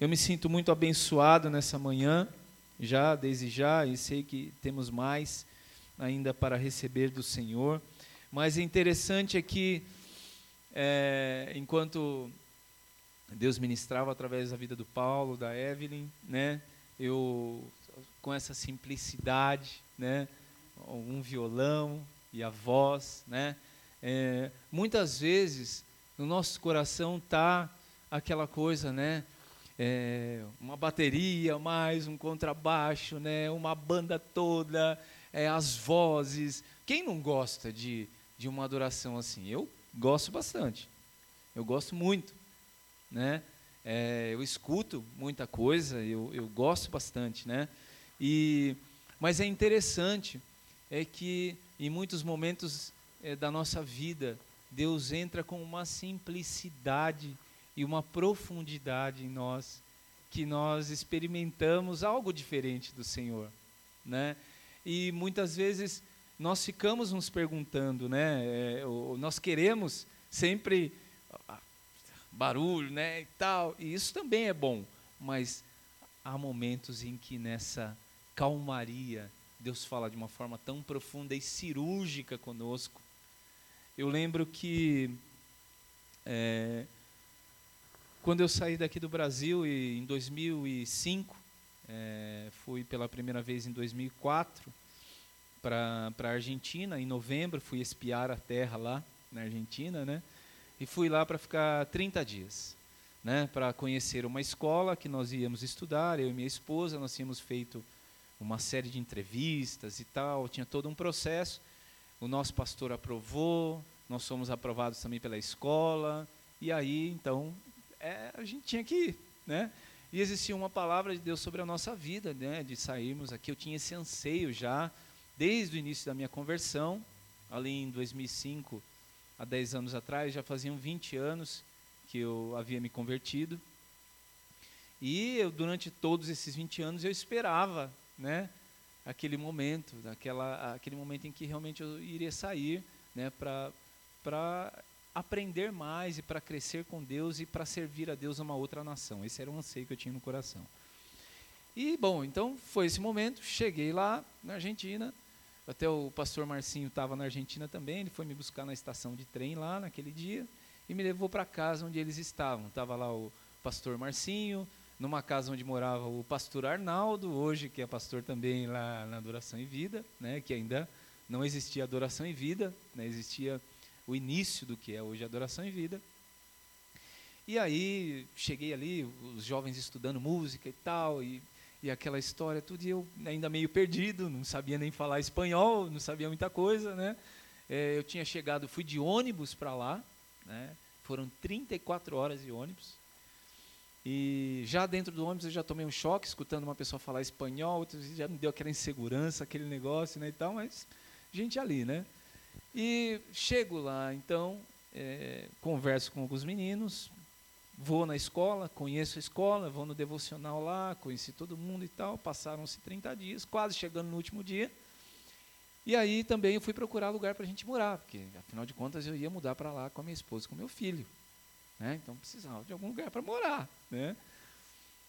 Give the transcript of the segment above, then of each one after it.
eu me sinto muito abençoado nessa manhã, já, desde já, e sei que temos mais ainda para receber do Senhor. Mas o interessante é que, é, enquanto Deus ministrava através da vida do Paulo, da Evelyn, né, eu, com essa simplicidade, né, um violão e a voz, né, é, muitas vezes no nosso coração está aquela coisa, né, é, uma bateria, mais um contrabaixo, né, uma banda toda, é, as vozes. Quem não gosta de, de uma adoração assim? Eu gosto bastante. Eu gosto muito. Né? É, eu escuto muita coisa, eu, eu gosto bastante. Né? E, mas é interessante é que em muitos momentos é, da nossa vida, Deus entra com uma simplicidade e uma profundidade em nós que nós experimentamos algo diferente do Senhor, né? E muitas vezes nós ficamos nos perguntando, né? É, nós queremos sempre barulho, né? E tal. E isso também é bom, mas há momentos em que nessa calmaria Deus fala de uma forma tão profunda e cirúrgica conosco. Eu lembro que é, quando eu saí daqui do Brasil e, em 2005 é, fui pela primeira vez em 2004 para a Argentina. Em novembro, fui espiar a terra lá na Argentina, né? E fui lá para ficar 30 dias, né? Para conhecer uma escola que nós íamos estudar, eu e minha esposa. Nós tínhamos feito uma série de entrevistas e tal, tinha todo um processo. O nosso pastor aprovou, nós fomos aprovados também pela escola. E aí, então, é, a gente tinha que ir, né? E existia uma palavra de Deus sobre a nossa vida, né, de sairmos aqui. Eu tinha esse anseio já, desde o início da minha conversão, ali em 2005, há 10 anos atrás, já faziam 20 anos que eu havia me convertido. E eu, durante todos esses 20 anos eu esperava, né, aquele momento, daquela, aquele momento em que realmente eu iria sair, né, para aprender mais e para crescer com Deus e para servir a Deus numa outra nação. Esse era um anseio que eu tinha no coração. E, bom, então foi esse momento. Cheguei lá na Argentina. Até o pastor Marcinho estava na Argentina também. Ele foi me buscar na estação de trem lá naquele dia e me levou para casa onde eles estavam. Estava lá o pastor Marcinho, numa casa onde morava o pastor Arnaldo, hoje que é pastor também lá na Adoração em Vida, né, que ainda não existia Adoração em Vida, né, existia o início do que é hoje Adoração em Vida. E aí cheguei ali, os jovens estudando música e tal, e, e aquela história, tudo, e eu ainda meio perdido, não sabia nem falar espanhol, não sabia muita coisa, né? É, eu tinha chegado, fui de ônibus para lá, né? Foram 34 horas de ônibus. E já dentro do ônibus eu já tomei um choque, escutando uma pessoa falar espanhol, já me deu aquela insegurança, aquele negócio, né, e tal, mas gente ali, né? E chego lá, então, é, converso com alguns meninos, vou na escola, conheço a escola, vou no devocional lá, conheci todo mundo e tal. Passaram-se 30 dias, quase chegando no último dia. E aí também eu fui procurar lugar para a gente morar, porque afinal de contas eu ia mudar para lá com a minha esposa e com meu filho. Né? Então precisava de algum lugar para morar. Né?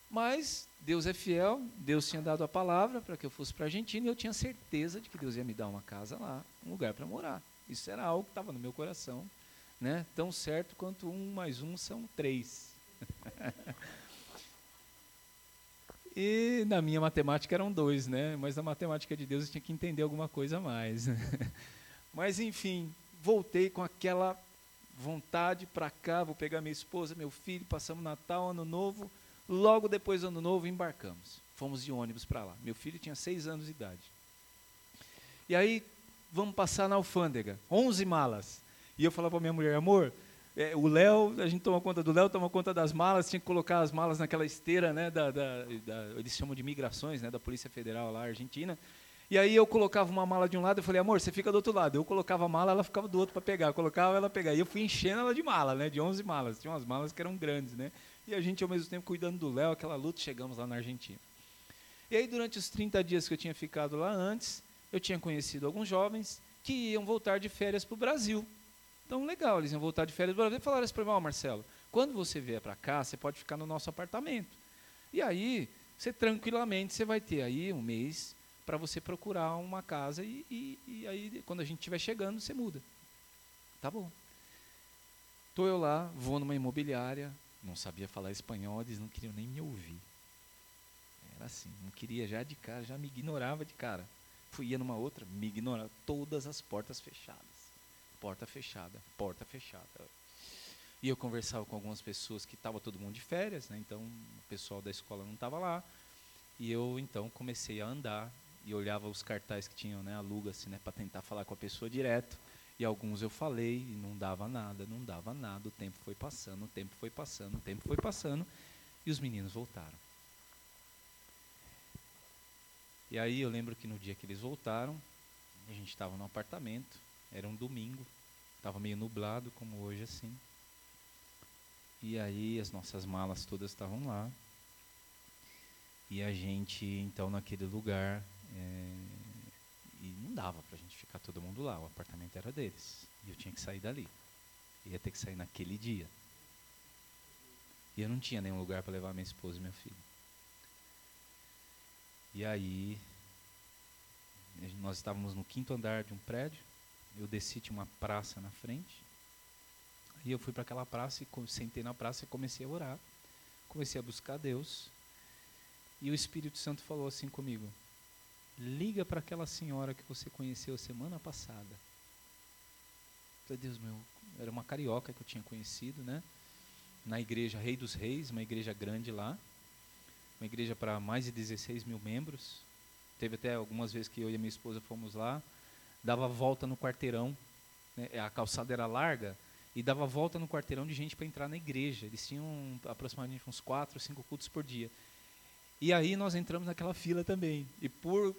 Mas Deus é fiel, Deus tinha dado a palavra para que eu fosse para a Argentina e eu tinha certeza de que Deus ia me dar uma casa lá, um lugar para morar. Isso era algo que estava no meu coração, né? tão certo quanto um mais um são três. e na minha matemática eram dois, né? mas na matemática de Deus eu tinha que entender alguma coisa a mais. mas enfim, voltei com aquela vontade para cá, vou pegar minha esposa, meu filho, passamos Natal, Ano Novo Logo depois do ano novo, embarcamos. Fomos de ônibus para lá. Meu filho tinha seis anos de idade. E aí, vamos passar na alfândega. Onze malas. E eu falava para minha mulher, amor, é, o Léo, a gente toma conta do Léo, toma conta das malas, tinha que colocar as malas naquela esteira, né, da, da, da, eles chamam de migrações, né, da Polícia Federal lá, Argentina. E aí eu colocava uma mala de um lado, eu falei, amor, você fica do outro lado. Eu colocava a mala, ela ficava do outro para pegar. Eu colocava, ela pegava. E eu fui enchendo ela de mala, né, de 11 malas. Tinha umas malas que eram grandes, né. E a gente, ao mesmo tempo, cuidando do Léo, aquela luta, chegamos lá na Argentina. E aí, durante os 30 dias que eu tinha ficado lá antes, eu tinha conhecido alguns jovens que iam voltar de férias para o Brasil. Então, legal, eles iam voltar de férias para o Brasil falaram assim para mim, oh, Marcelo, quando você vier para cá, você pode ficar no nosso apartamento. E aí, você tranquilamente você vai ter aí um mês para você procurar uma casa e, e, e, aí quando a gente estiver chegando você muda. Tá bom. Tô eu lá, vou numa imobiliária, não sabia falar espanhol, eles não queriam nem me ouvir. Era assim, não queria já de cara, já me ignorava de cara. Fui ia numa outra, me ignorava, todas as portas fechadas. Porta fechada, porta fechada. E eu conversava com algumas pessoas que estava todo mundo de férias, né? então o pessoal da escola não estava lá. E eu então comecei a andar e olhava os cartazes que tinham, né, aluga-se, né, para tentar falar com a pessoa direto. E alguns eu falei e não dava nada, não dava nada. O tempo foi passando, o tempo foi passando, o tempo foi passando e os meninos voltaram. E aí eu lembro que no dia que eles voltaram, a gente estava no apartamento, era um domingo, estava meio nublado como hoje assim. E aí as nossas malas todas estavam lá. E a gente, então, naquele lugar, é, e não dava ficar todo mundo lá, o apartamento era deles. E eu tinha que sair dali. Ia ter que sair naquele dia. E eu não tinha nenhum lugar para levar minha esposa e meu filho. E aí, nós estávamos no quinto andar de um prédio. Eu desci, tinha uma praça na frente. E eu fui para aquela praça e sentei na praça e comecei a orar. Comecei a buscar Deus. E o Espírito Santo falou assim comigo: liga para aquela senhora que você conheceu semana passada. Falei, Deus meu, era uma carioca que eu tinha conhecido, né? Na igreja Rei dos Reis, uma igreja grande lá. Uma igreja para mais de 16 mil membros. Teve até algumas vezes que eu e minha esposa fomos lá. Dava volta no quarteirão. Né? A calçada era larga e dava volta no quarteirão de gente para entrar na igreja. Eles tinham aproximadamente uns quatro, cinco cultos por dia. E aí nós entramos naquela fila também. E por,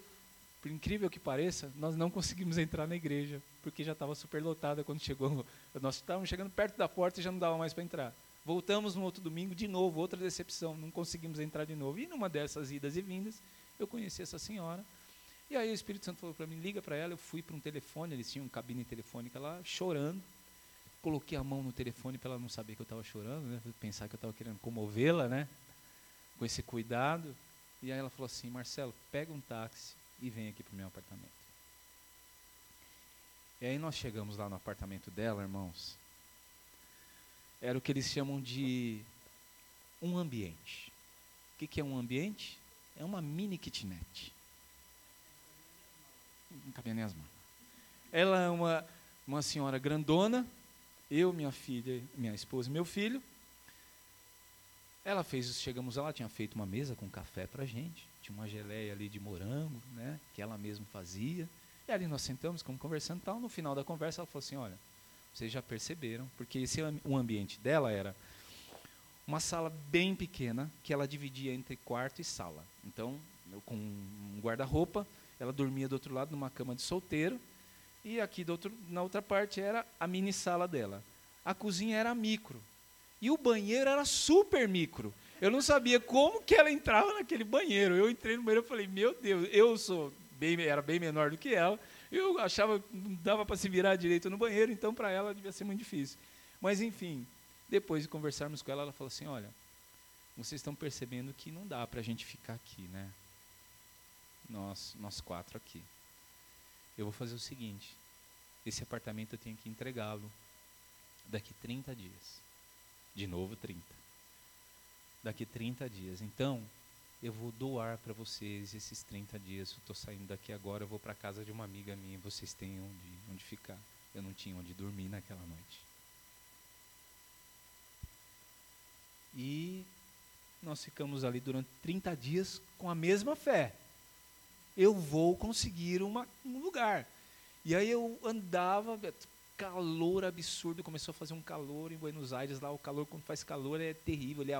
por incrível que pareça, nós não conseguimos entrar na igreja, porque já estava super lotada quando chegou. Nós estávamos chegando perto da porta e já não dava mais para entrar. Voltamos no outro domingo, de novo, outra decepção, não conseguimos entrar de novo. E numa dessas idas e vindas, eu conheci essa senhora. E aí o Espírito Santo falou para mim, liga para ela. Eu fui para um telefone, eles tinham uma cabine telefônica lá, chorando coloquei a mão no telefone para ela não saber que eu estava chorando, né? Pensar que eu estava querendo comovê-la, né? Com esse cuidado. E aí ela falou assim, Marcelo, pega um táxi e vem aqui para o meu apartamento. E aí nós chegamos lá no apartamento dela, irmãos. Era o que eles chamam de um ambiente. O que, que é um ambiente? É uma mini kitnet. Não cabia nem as mãos. Ela é uma, uma senhora grandona, eu, minha filha, minha esposa e meu filho. Ela fez, chegamos lá, tinha feito uma mesa com café para gente, tinha uma geleia ali de morango, né, que ela mesma fazia. E ali nós sentamos, ficamos conversando tal. No final da conversa, ela falou assim: Olha, vocês já perceberam, porque esse o ambiente dela era uma sala bem pequena que ela dividia entre quarto e sala. Então, eu, com um guarda-roupa, ela dormia do outro lado numa cama de solteiro e aqui outro, na outra parte era a mini sala dela. A cozinha era micro. E o banheiro era super micro. Eu não sabia como que ela entrava naquele banheiro. Eu entrei no banheiro e falei, meu Deus, eu sou bem, era bem menor do que ela. Eu achava que não dava para se virar direito no banheiro, então para ela devia ser muito difícil. Mas enfim, depois de conversarmos com ela, ela falou assim, olha, vocês estão percebendo que não dá para a gente ficar aqui, né? Nós, nós quatro aqui eu vou fazer o seguinte: esse apartamento eu tenho que entregá-lo daqui 30 dias. De novo 30. Daqui 30 dias. Então, eu vou doar para vocês esses 30 dias. Eu estou saindo daqui agora, eu vou para casa de uma amiga minha, vocês têm onde, onde ficar. Eu não tinha onde dormir naquela noite. E nós ficamos ali durante 30 dias com a mesma fé eu vou conseguir uma, um lugar. E aí eu andava, calor absurdo, começou a fazer um calor em Buenos Aires, lá o calor, quando faz calor, é terrível, ele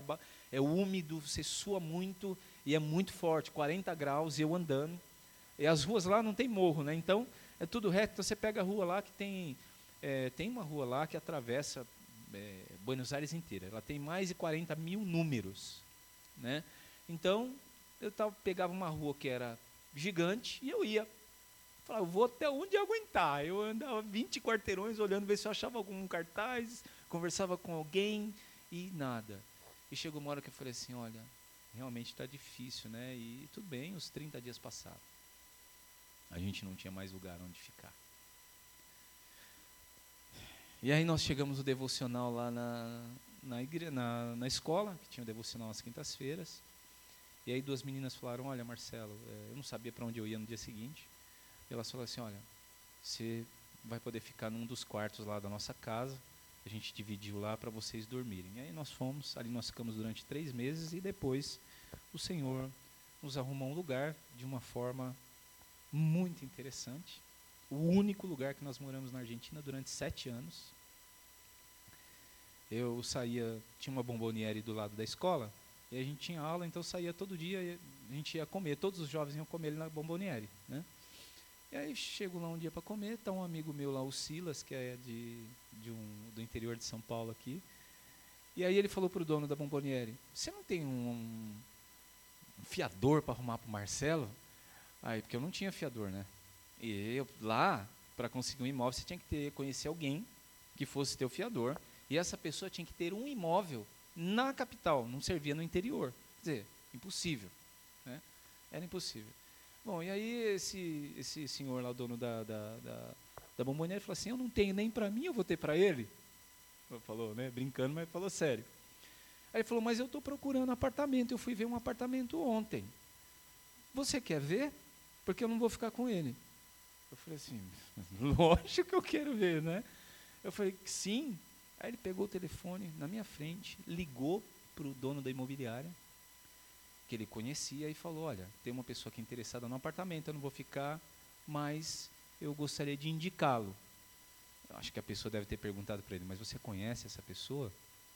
é úmido, você sua muito e é muito forte, 40 graus, e eu andando. E as ruas lá não tem morro, né? Então é tudo reto. Então você pega a rua lá que tem. É, tem uma rua lá que atravessa é, Buenos Aires inteira. Ela tem mais de 40 mil números. Né? Então, eu tava, pegava uma rua que era gigante e eu ia. Falava, vou até onde aguentar. Eu andava 20 quarteirões olhando, ver se eu achava algum cartaz, conversava com alguém e nada. E chegou uma hora que eu falei assim: olha, realmente está difícil, né? E tudo bem, os 30 dias passaram. A gente não tinha mais lugar onde ficar. E aí nós chegamos no devocional lá na, na, igre, na, na escola, que tinha o devocional às quintas-feiras. E aí duas meninas falaram, olha Marcelo, é, eu não sabia para onde eu ia no dia seguinte. E elas falaram assim, olha, você vai poder ficar num dos quartos lá da nossa casa. A gente dividiu lá para vocês dormirem. E aí nós fomos, ali nós ficamos durante três meses e depois o Senhor nos arrumou um lugar de uma forma muito interessante. O único lugar que nós moramos na Argentina durante sete anos. Eu saía, tinha uma bomboniere do lado da escola, e a gente tinha aula, então saía todo dia, a gente ia comer, todos os jovens iam comer ali na bomboniere, né? E aí chego lá um dia para comer, tá um amigo meu lá, o Silas, que é de, de um, do interior de São Paulo aqui. E aí ele falou pro dono da Bomboniere, você não tem um, um fiador para arrumar pro Marcelo? Aí, porque eu não tinha fiador, né? E eu, lá, para conseguir um imóvel, você tinha que ter, conhecer alguém que fosse teu fiador. E essa pessoa tinha que ter um imóvel na capital, não servia no interior. Quer dizer, impossível. Né? Era impossível. Bom, e aí esse, esse senhor lá, dono da, da, da, da falou assim, eu não tenho nem para mim, eu vou ter para ele. Falou, né, brincando, mas falou sério. Aí ele falou, mas eu estou procurando apartamento, eu fui ver um apartamento ontem. Você quer ver? Porque eu não vou ficar com ele. Eu falei assim, lógico que eu quero ver, né? Eu falei, sim. Aí ele pegou o telefone na minha frente, ligou para o dono da imobiliária, que ele conhecia e falou: Olha, tem uma pessoa aqui interessada no apartamento, eu não vou ficar, mas eu gostaria de indicá-lo. Acho que a pessoa deve ter perguntado para ele: Mas você conhece essa pessoa?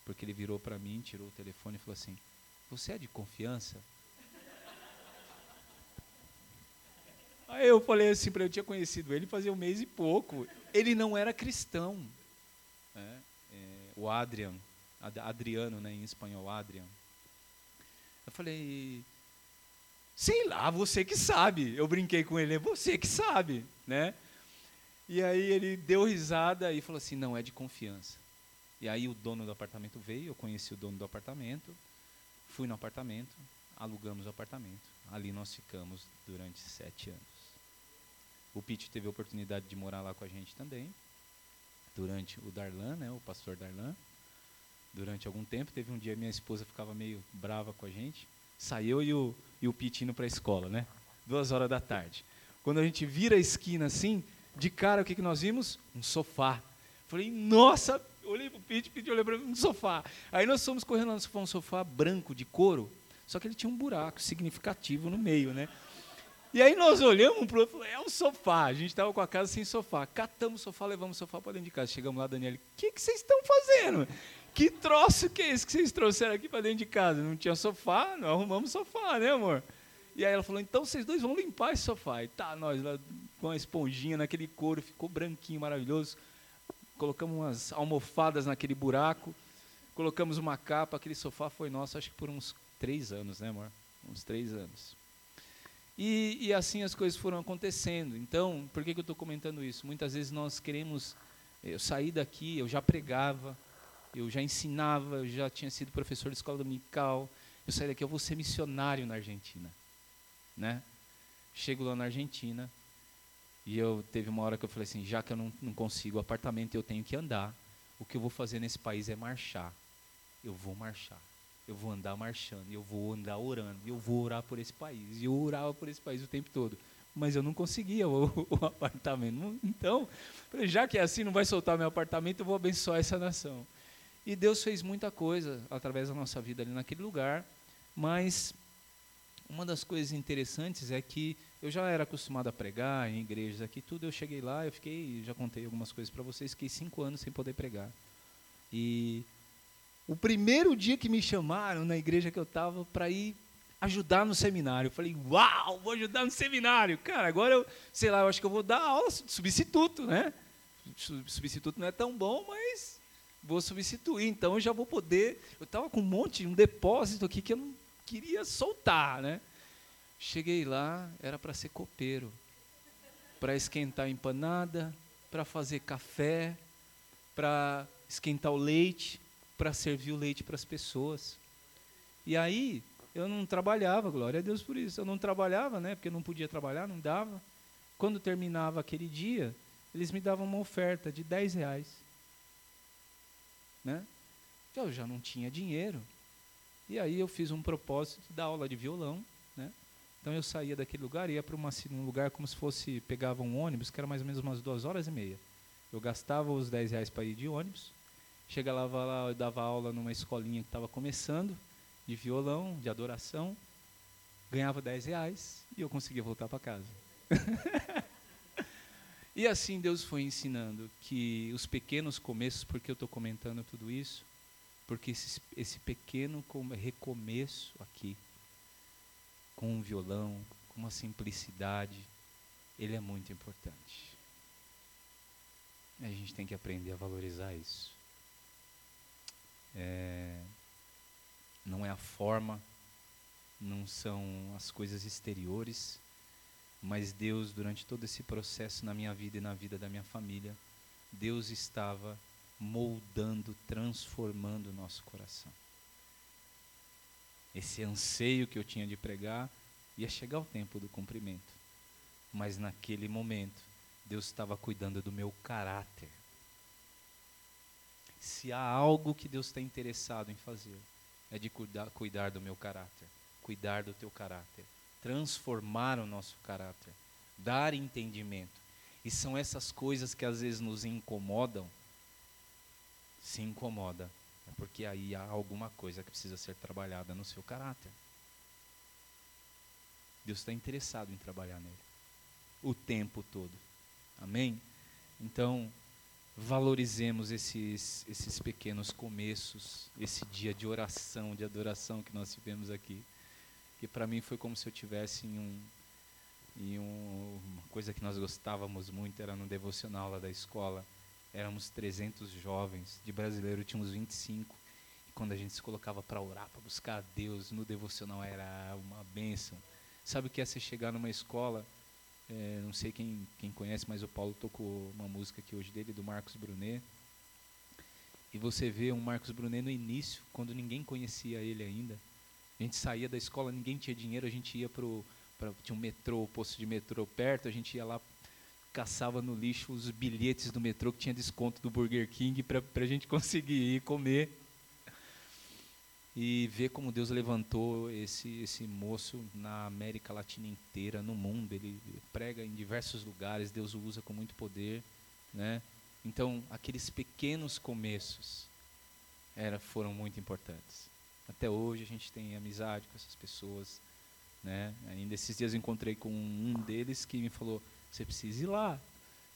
Porque ele virou para mim, tirou o telefone e falou assim: Você é de confiança? Aí eu falei assim para Eu tinha conhecido ele fazia um mês e pouco. Ele não era cristão. É, é, o Adrian, Adriano, né, em espanhol, Adrian. Eu falei, sei lá, você que sabe. Eu brinquei com ele, é você que sabe, né? E aí ele deu risada e falou assim, não, é de confiança. E aí o dono do apartamento veio, eu conheci o dono do apartamento, fui no apartamento, alugamos o apartamento. Ali nós ficamos durante sete anos. O Pete teve a oportunidade de morar lá com a gente também, durante o Darlan, né, o pastor Darlan durante algum tempo. Teve um dia minha esposa ficava meio brava com a gente. Saiu e o, e o Pete indo para a escola, né? Duas horas da tarde. Quando a gente vira a esquina assim, de cara o que, que nós vimos? Um sofá. Falei, nossa, olhei pro Pete, Pete olhou para mim, um sofá. Aí nós fomos correndo sofá, um sofá branco de couro, só que ele tinha um buraco significativo no meio, né? E aí nós olhamos para o outro, é um sofá. A gente estava com a casa sem sofá. Catamos o sofá, levamos o sofá para dentro de casa. Chegamos lá, Daniela, o que, que vocês estão fazendo? Que troço que é esse que vocês trouxeram aqui para dentro de casa? Não tinha sofá, não arrumamos sofá, né, amor? E aí ela falou, então vocês dois vão limpar esse sofá. E tá, nós lá com a esponjinha naquele couro, ficou branquinho, maravilhoso. Colocamos umas almofadas naquele buraco, colocamos uma capa, aquele sofá foi nosso, acho que por uns três anos, né, amor? Uns três anos. E, e assim as coisas foram acontecendo. Então, por que, que eu estou comentando isso? Muitas vezes nós queremos, eu saí daqui, eu já pregava, eu já ensinava, eu já tinha sido professor de escola dominical. Eu saí daqui, eu vou ser missionário na Argentina, né? Chego lá na Argentina e eu teve uma hora que eu falei assim, já que eu não, não consigo apartamento, eu tenho que andar. O que eu vou fazer nesse país é marchar. Eu vou marchar. Eu vou andar marchando, eu vou andar orando, eu vou orar por esse país. E eu orava por esse país o tempo todo mas eu não conseguia o, o, apartamento. Então, já que é assim, não vai soltar meu apartamento, eu vou abençoar essa nação. E Deus fez muita coisa através da nossa vida ali naquele lugar, mas uma das coisas interessantes é que eu já era acostumado a pregar em igrejas aqui, tudo. Eu cheguei lá, eu fiquei, já contei algumas coisas para vocês, fiquei cinco anos sem poder pregar. E o primeiro dia que me chamaram na igreja que eu estava para ir ajudar no seminário, eu falei, uau, vou ajudar no seminário. Cara, agora eu, sei lá, eu acho que eu vou dar aula de substituto, né? Substituto não é tão bom, mas vou substituir, então eu já vou poder. Eu estava com um monte, um depósito aqui que eu não queria soltar, né? Cheguei lá, era para ser copeiro, para esquentar empanada, para fazer café, para esquentar o leite, para servir o leite para as pessoas. E aí, eu não trabalhava, glória a Deus por isso. Eu não trabalhava, né? Porque não podia trabalhar, não dava. Quando terminava aquele dia, eles me davam uma oferta de 10 reais. Né? Eu já não tinha dinheiro. E aí eu fiz um propósito dar aula de violão. Né? Então eu saía daquele lugar, ia para um lugar como se fosse, pegava um ônibus, que era mais ou menos umas duas horas e meia. Eu gastava os 10 reais para ir de ônibus, chegava lá, eu dava aula numa escolinha que estava começando, de violão, de adoração, ganhava 10 reais e eu conseguia voltar para casa. e assim Deus foi ensinando que os pequenos começos, porque eu estou comentando tudo isso, porque esse, esse pequeno recomeço aqui, com um violão, com uma simplicidade, ele é muito importante. A gente tem que aprender a valorizar isso. É, não é a forma, não são as coisas exteriores, mas Deus, durante todo esse processo na minha vida e na vida da minha família, Deus estava moldando, transformando o nosso coração. Esse anseio que eu tinha de pregar ia chegar o tempo do cumprimento, mas naquele momento Deus estava cuidando do meu caráter. Se há algo que Deus está interessado em fazer, é de cuidar, cuidar do meu caráter, cuidar do teu caráter, transformar o nosso caráter, dar entendimento. E são essas coisas que às vezes nos incomodam. Se incomoda, é porque aí há alguma coisa que precisa ser trabalhada no seu caráter. Deus está interessado em trabalhar nele o tempo todo. Amém? Então, valorizemos esses, esses pequenos começos, esse dia de oração, de adoração que nós tivemos aqui. Para mim foi como se eu tivesse em um, em um, uma coisa que nós gostávamos muito, era no devocional lá da escola. Éramos 300 jovens, de brasileiro tínhamos 25. E quando a gente se colocava para orar, para buscar a Deus, no devocional era uma bênção. Sabe o que é você chegar numa escola é, não sei quem, quem conhece, mas o Paulo tocou uma música aqui hoje dele, do Marcos Brunet. E você vê um Marcos Brunet no início, quando ninguém conhecia ele ainda. A gente saía da escola, ninguém tinha dinheiro, a gente ia pro. Pra, tinha um metrô, posto de metrô perto, a gente ia lá, caçava no lixo os bilhetes do metrô que tinha desconto do Burger King para a gente conseguir ir comer e ver como Deus levantou esse, esse moço na América Latina inteira, no mundo. Ele prega em diversos lugares, Deus o usa com muito poder. Né? Então, aqueles pequenos começos era, foram muito importantes. Até hoje a gente tem amizade com essas pessoas. Né? Ainda esses dias eu encontrei com um deles que me falou: Você precisa ir lá,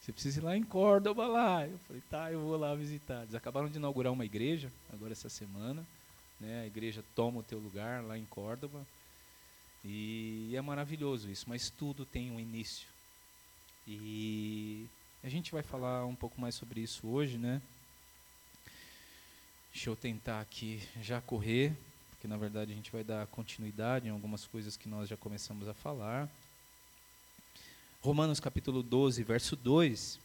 você precisa ir lá em Córdoba lá. Eu falei: Tá, eu vou lá visitar. Eles acabaram de inaugurar uma igreja agora essa semana. Né? A igreja toma o teu lugar lá em Córdoba. E é maravilhoso isso, mas tudo tem um início. E a gente vai falar um pouco mais sobre isso hoje, né? Deixa eu tentar aqui já correr, porque na verdade a gente vai dar continuidade em algumas coisas que nós já começamos a falar. Romanos capítulo 12, verso 2.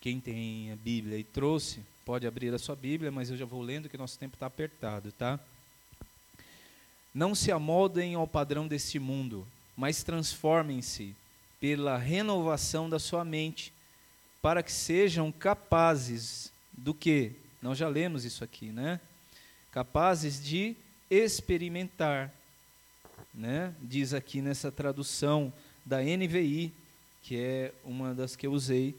Quem tem a Bíblia e trouxe, pode abrir a sua Bíblia, mas eu já vou lendo que nosso tempo está apertado, tá? Não se amoldem ao padrão deste mundo, mas transformem-se pela renovação da sua mente, para que sejam capazes do que? Nós já lemos isso aqui, né? Capazes de experimentar, né? Diz aqui nessa tradução da NVI, que é uma das que eu usei,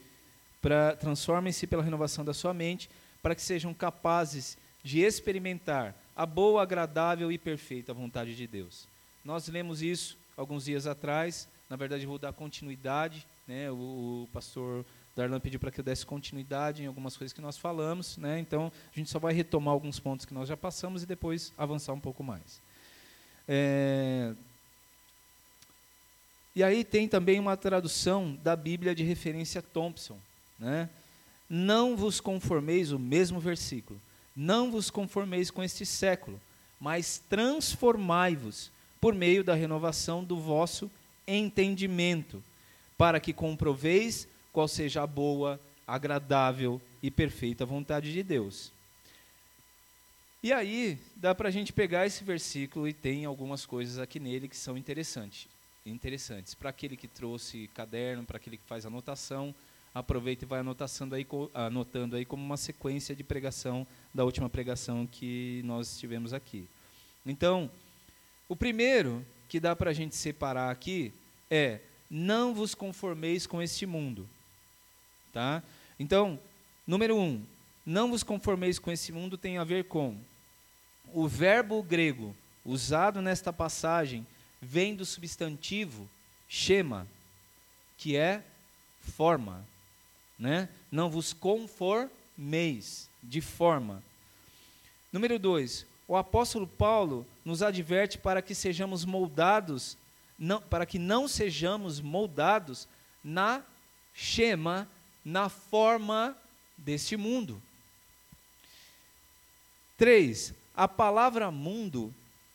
para transformem-se pela renovação da sua mente, para que sejam capazes de experimentar a boa, agradável e perfeita vontade de Deus. Nós lemos isso alguns dias atrás, na verdade vou dar continuidade, né? O, o pastor Darlan pediu para que eu desse continuidade em algumas coisas que nós falamos, né? Então a gente só vai retomar alguns pontos que nós já passamos e depois avançar um pouco mais. É... E aí tem também uma tradução da Bíblia de referência Thompson, né? Não vos conformeis, o mesmo versículo, não vos conformeis com este século, mas transformai-vos por meio da renovação do vosso entendimento, para que comproveis qual seja a boa, agradável e perfeita vontade de Deus. E aí, dá para a gente pegar esse versículo e tem algumas coisas aqui nele que são interessantes. Interessantes. Para aquele que trouxe caderno, para aquele que faz anotação, aproveita e vai anotando aí, anotando aí como uma sequência de pregação da última pregação que nós tivemos aqui. Então, o primeiro que dá para a gente separar aqui é não vos conformeis com este mundo. Tá? Então, número um, não vos conformeis com esse mundo tem a ver com o verbo grego usado nesta passagem vem do substantivo chema, que é forma, né? Não vos conformeis de forma. Número dois, o apóstolo Paulo nos adverte para que sejamos moldados, não, para que não sejamos moldados na chema, na forma deste mundo. 3. A palavra mundo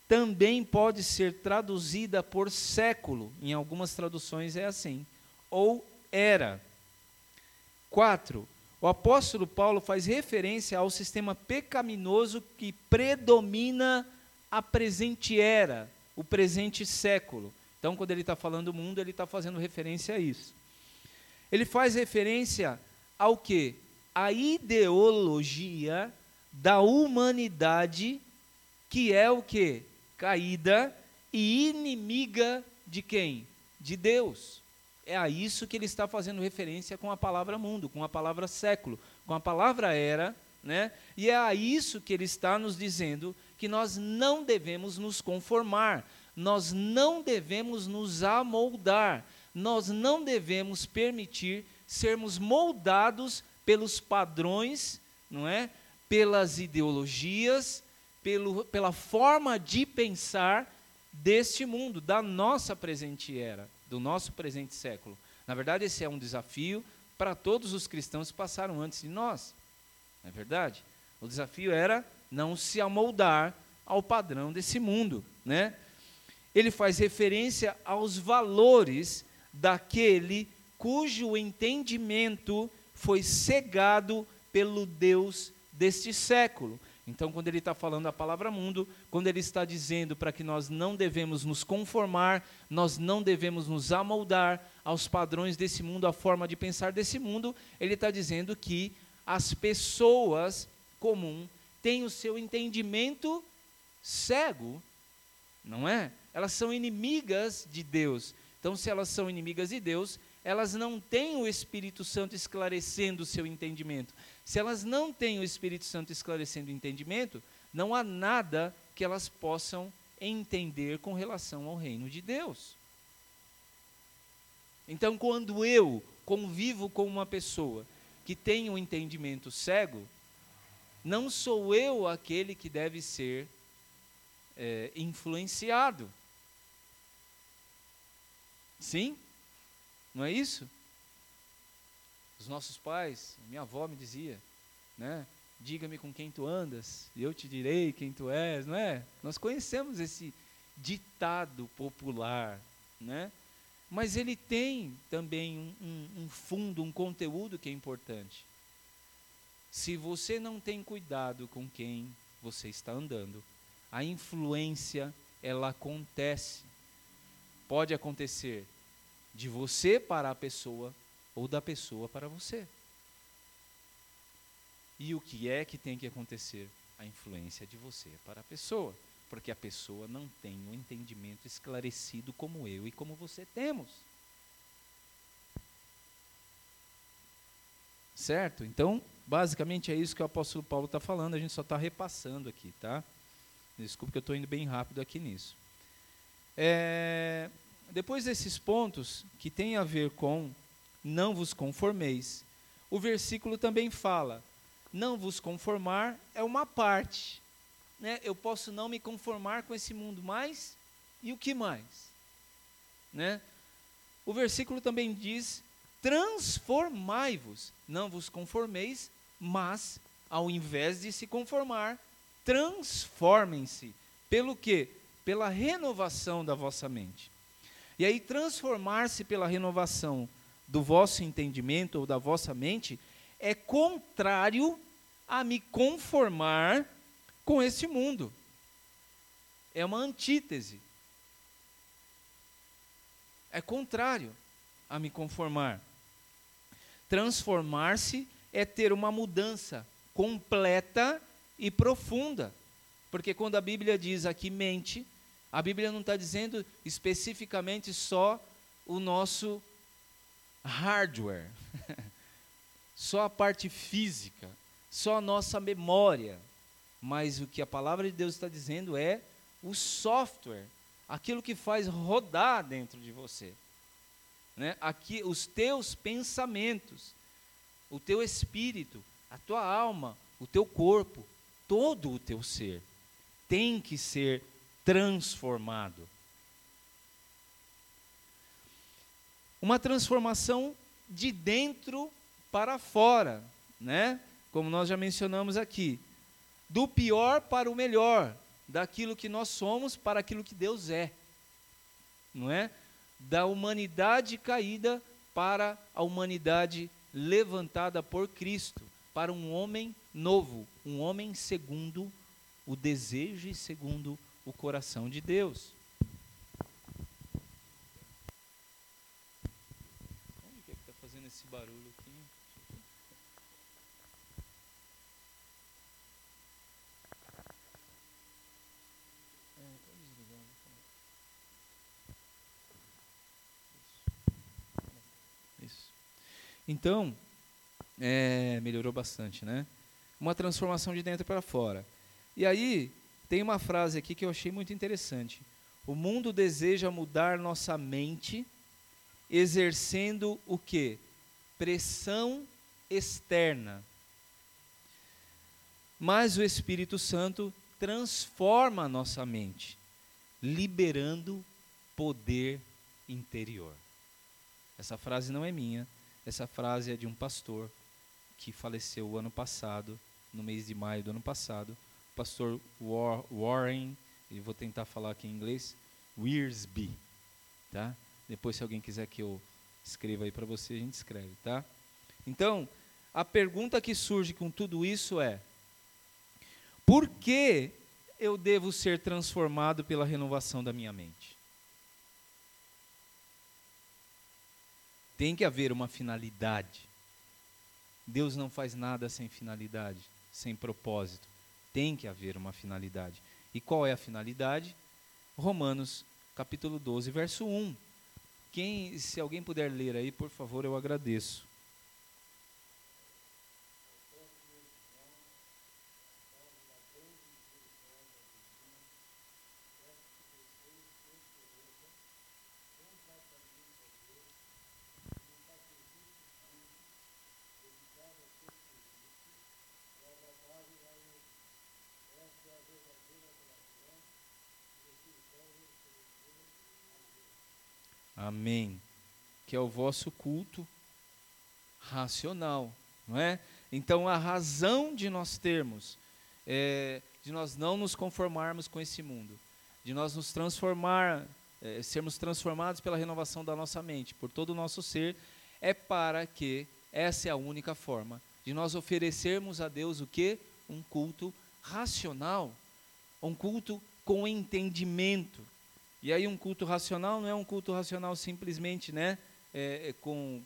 também pode ser traduzida por século, em algumas traduções é assim, ou era. 4. O apóstolo Paulo faz referência ao sistema pecaminoso que predomina a presente era, o presente século. Então, quando ele está falando mundo, ele está fazendo referência a isso. Ele faz referência ao que? A ideologia da humanidade, que é o que? Caída e inimiga de quem? De Deus. É a isso que ele está fazendo referência com a palavra mundo, com a palavra século, com a palavra era, né? E é a isso que ele está nos dizendo que nós não devemos nos conformar, nós não devemos nos amoldar, nós não devemos permitir sermos moldados pelos padrões, não é? Pelas ideologias, pelo, pela forma de pensar deste mundo, da nossa presente era do nosso presente século. Na verdade, esse é um desafio para todos os cristãos que passaram antes de nós. Não é verdade? O desafio era não se amoldar ao padrão desse mundo, né? Ele faz referência aos valores daquele cujo entendimento foi cegado pelo Deus deste século. Então, quando ele está falando a palavra mundo, quando ele está dizendo para que nós não devemos nos conformar, nós não devemos nos amoldar aos padrões desse mundo, à forma de pensar desse mundo, ele está dizendo que as pessoas comum têm o seu entendimento cego, não é? Elas são inimigas de Deus. Então, se elas são inimigas de Deus, elas não têm o Espírito Santo esclarecendo o seu entendimento. Se elas não têm o Espírito Santo esclarecendo o entendimento, não há nada que elas possam entender com relação ao reino de Deus. Então, quando eu convivo com uma pessoa que tem um entendimento cego, não sou eu aquele que deve ser é, influenciado. Sim? Não é isso? Os nossos pais, minha avó me dizia, né? Diga-me com quem tu andas, e eu te direi quem tu és, não é? Nós conhecemos esse ditado popular, né? Mas ele tem também um, um, fundo, um conteúdo que é importante. Se você não tem cuidado com quem você está andando, a influência ela acontece. Pode acontecer de você para a pessoa ou da pessoa para você. E o que é que tem que acontecer? A influência de você para a pessoa, porque a pessoa não tem o um entendimento esclarecido como eu e como você temos. Certo? Então, basicamente é isso que o apóstolo Paulo está falando, a gente só está repassando aqui, tá? Desculpe que eu estou indo bem rápido aqui nisso. É, depois desses pontos que tem a ver com não vos conformeis. O versículo também fala: não vos conformar é uma parte. Né? Eu posso não me conformar com esse mundo mais, e o que mais? Né? O versículo também diz: transformai-vos, não vos conformeis, mas, ao invés de se conformar, transformem-se. Pelo quê? Pela renovação da vossa mente. E aí, transformar-se pela renovação do vosso entendimento ou da vossa mente é contrário a me conformar com esse mundo. É uma antítese. É contrário a me conformar. Transformar-se é ter uma mudança completa e profunda. Porque quando a Bíblia diz aqui mente, a Bíblia não está dizendo especificamente só o nosso hardware, só a parte física, só a nossa memória. Mas o que a palavra de Deus está dizendo é o software, aquilo que faz rodar dentro de você. Né? Aqui, os teus pensamentos, o teu espírito, a tua alma, o teu corpo, todo o teu ser tem que ser transformado. Uma transformação de dentro para fora, né? Como nós já mencionamos aqui, do pior para o melhor, daquilo que nós somos para aquilo que Deus é. Não é? Da humanidade caída para a humanidade levantada por Cristo, para um homem novo, um homem segundo o desejo e segundo o coração de Deus. Onde que é está fazendo esse barulho aqui? Isso. Então, é, melhorou bastante, né? Uma transformação de dentro para fora. E aí, tem uma frase aqui que eu achei muito interessante. O mundo deseja mudar nossa mente, exercendo o que? Pressão externa. Mas o Espírito Santo transforma a nossa mente, liberando poder interior. Essa frase não é minha, essa frase é de um pastor que faleceu o ano passado, no mês de maio do ano passado, pastor Warren, e vou tentar falar aqui em inglês, Wearsby, tá? Depois se alguém quiser que eu escreva aí para você, a gente escreve, tá? Então, a pergunta que surge com tudo isso é: por que eu devo ser transformado pela renovação da minha mente? Tem que haver uma finalidade. Deus não faz nada sem finalidade, sem propósito. Tem que haver uma finalidade. E qual é a finalidade? Romanos capítulo 12, verso 1. Quem, se alguém puder ler aí, por favor, eu agradeço. Amém. Que é o vosso culto racional, não é? Então a razão de nós termos, é, de nós não nos conformarmos com esse mundo, de nós nos transformar, é, sermos transformados pela renovação da nossa mente, por todo o nosso ser, é para que essa é a única forma de nós oferecermos a Deus o que? Um culto racional, um culto com entendimento, e aí um culto racional não é um culto racional simplesmente, né, é, é com,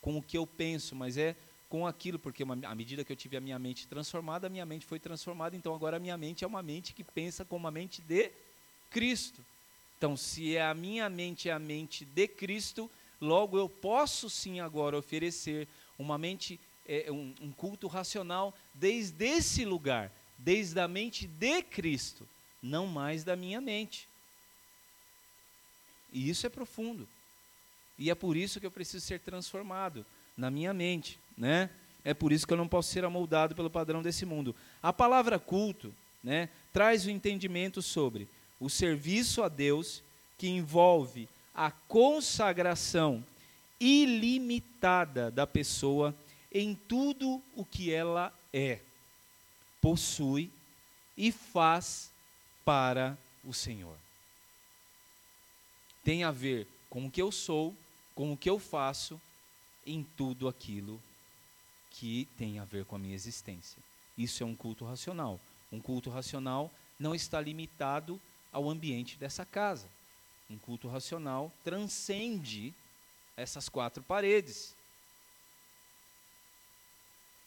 com o que eu penso, mas é com aquilo, porque uma, à medida que eu tive a minha mente transformada, a minha mente foi transformada, então agora a minha mente é uma mente que pensa como a mente de Cristo. Então, se é a minha mente é a mente de Cristo, logo eu posso sim agora oferecer uma mente, é, um, um culto racional desde esse lugar, desde a mente de Cristo, não mais da minha mente. E isso é profundo. E é por isso que eu preciso ser transformado na minha mente, né? É por isso que eu não posso ser amoldado pelo padrão desse mundo. A palavra culto, né, traz o entendimento sobre o serviço a Deus que envolve a consagração ilimitada da pessoa em tudo o que ela é, possui e faz para o Senhor tem a ver com o que eu sou, com o que eu faço, em tudo aquilo que tem a ver com a minha existência. Isso é um culto racional. Um culto racional não está limitado ao ambiente dessa casa. Um culto racional transcende essas quatro paredes.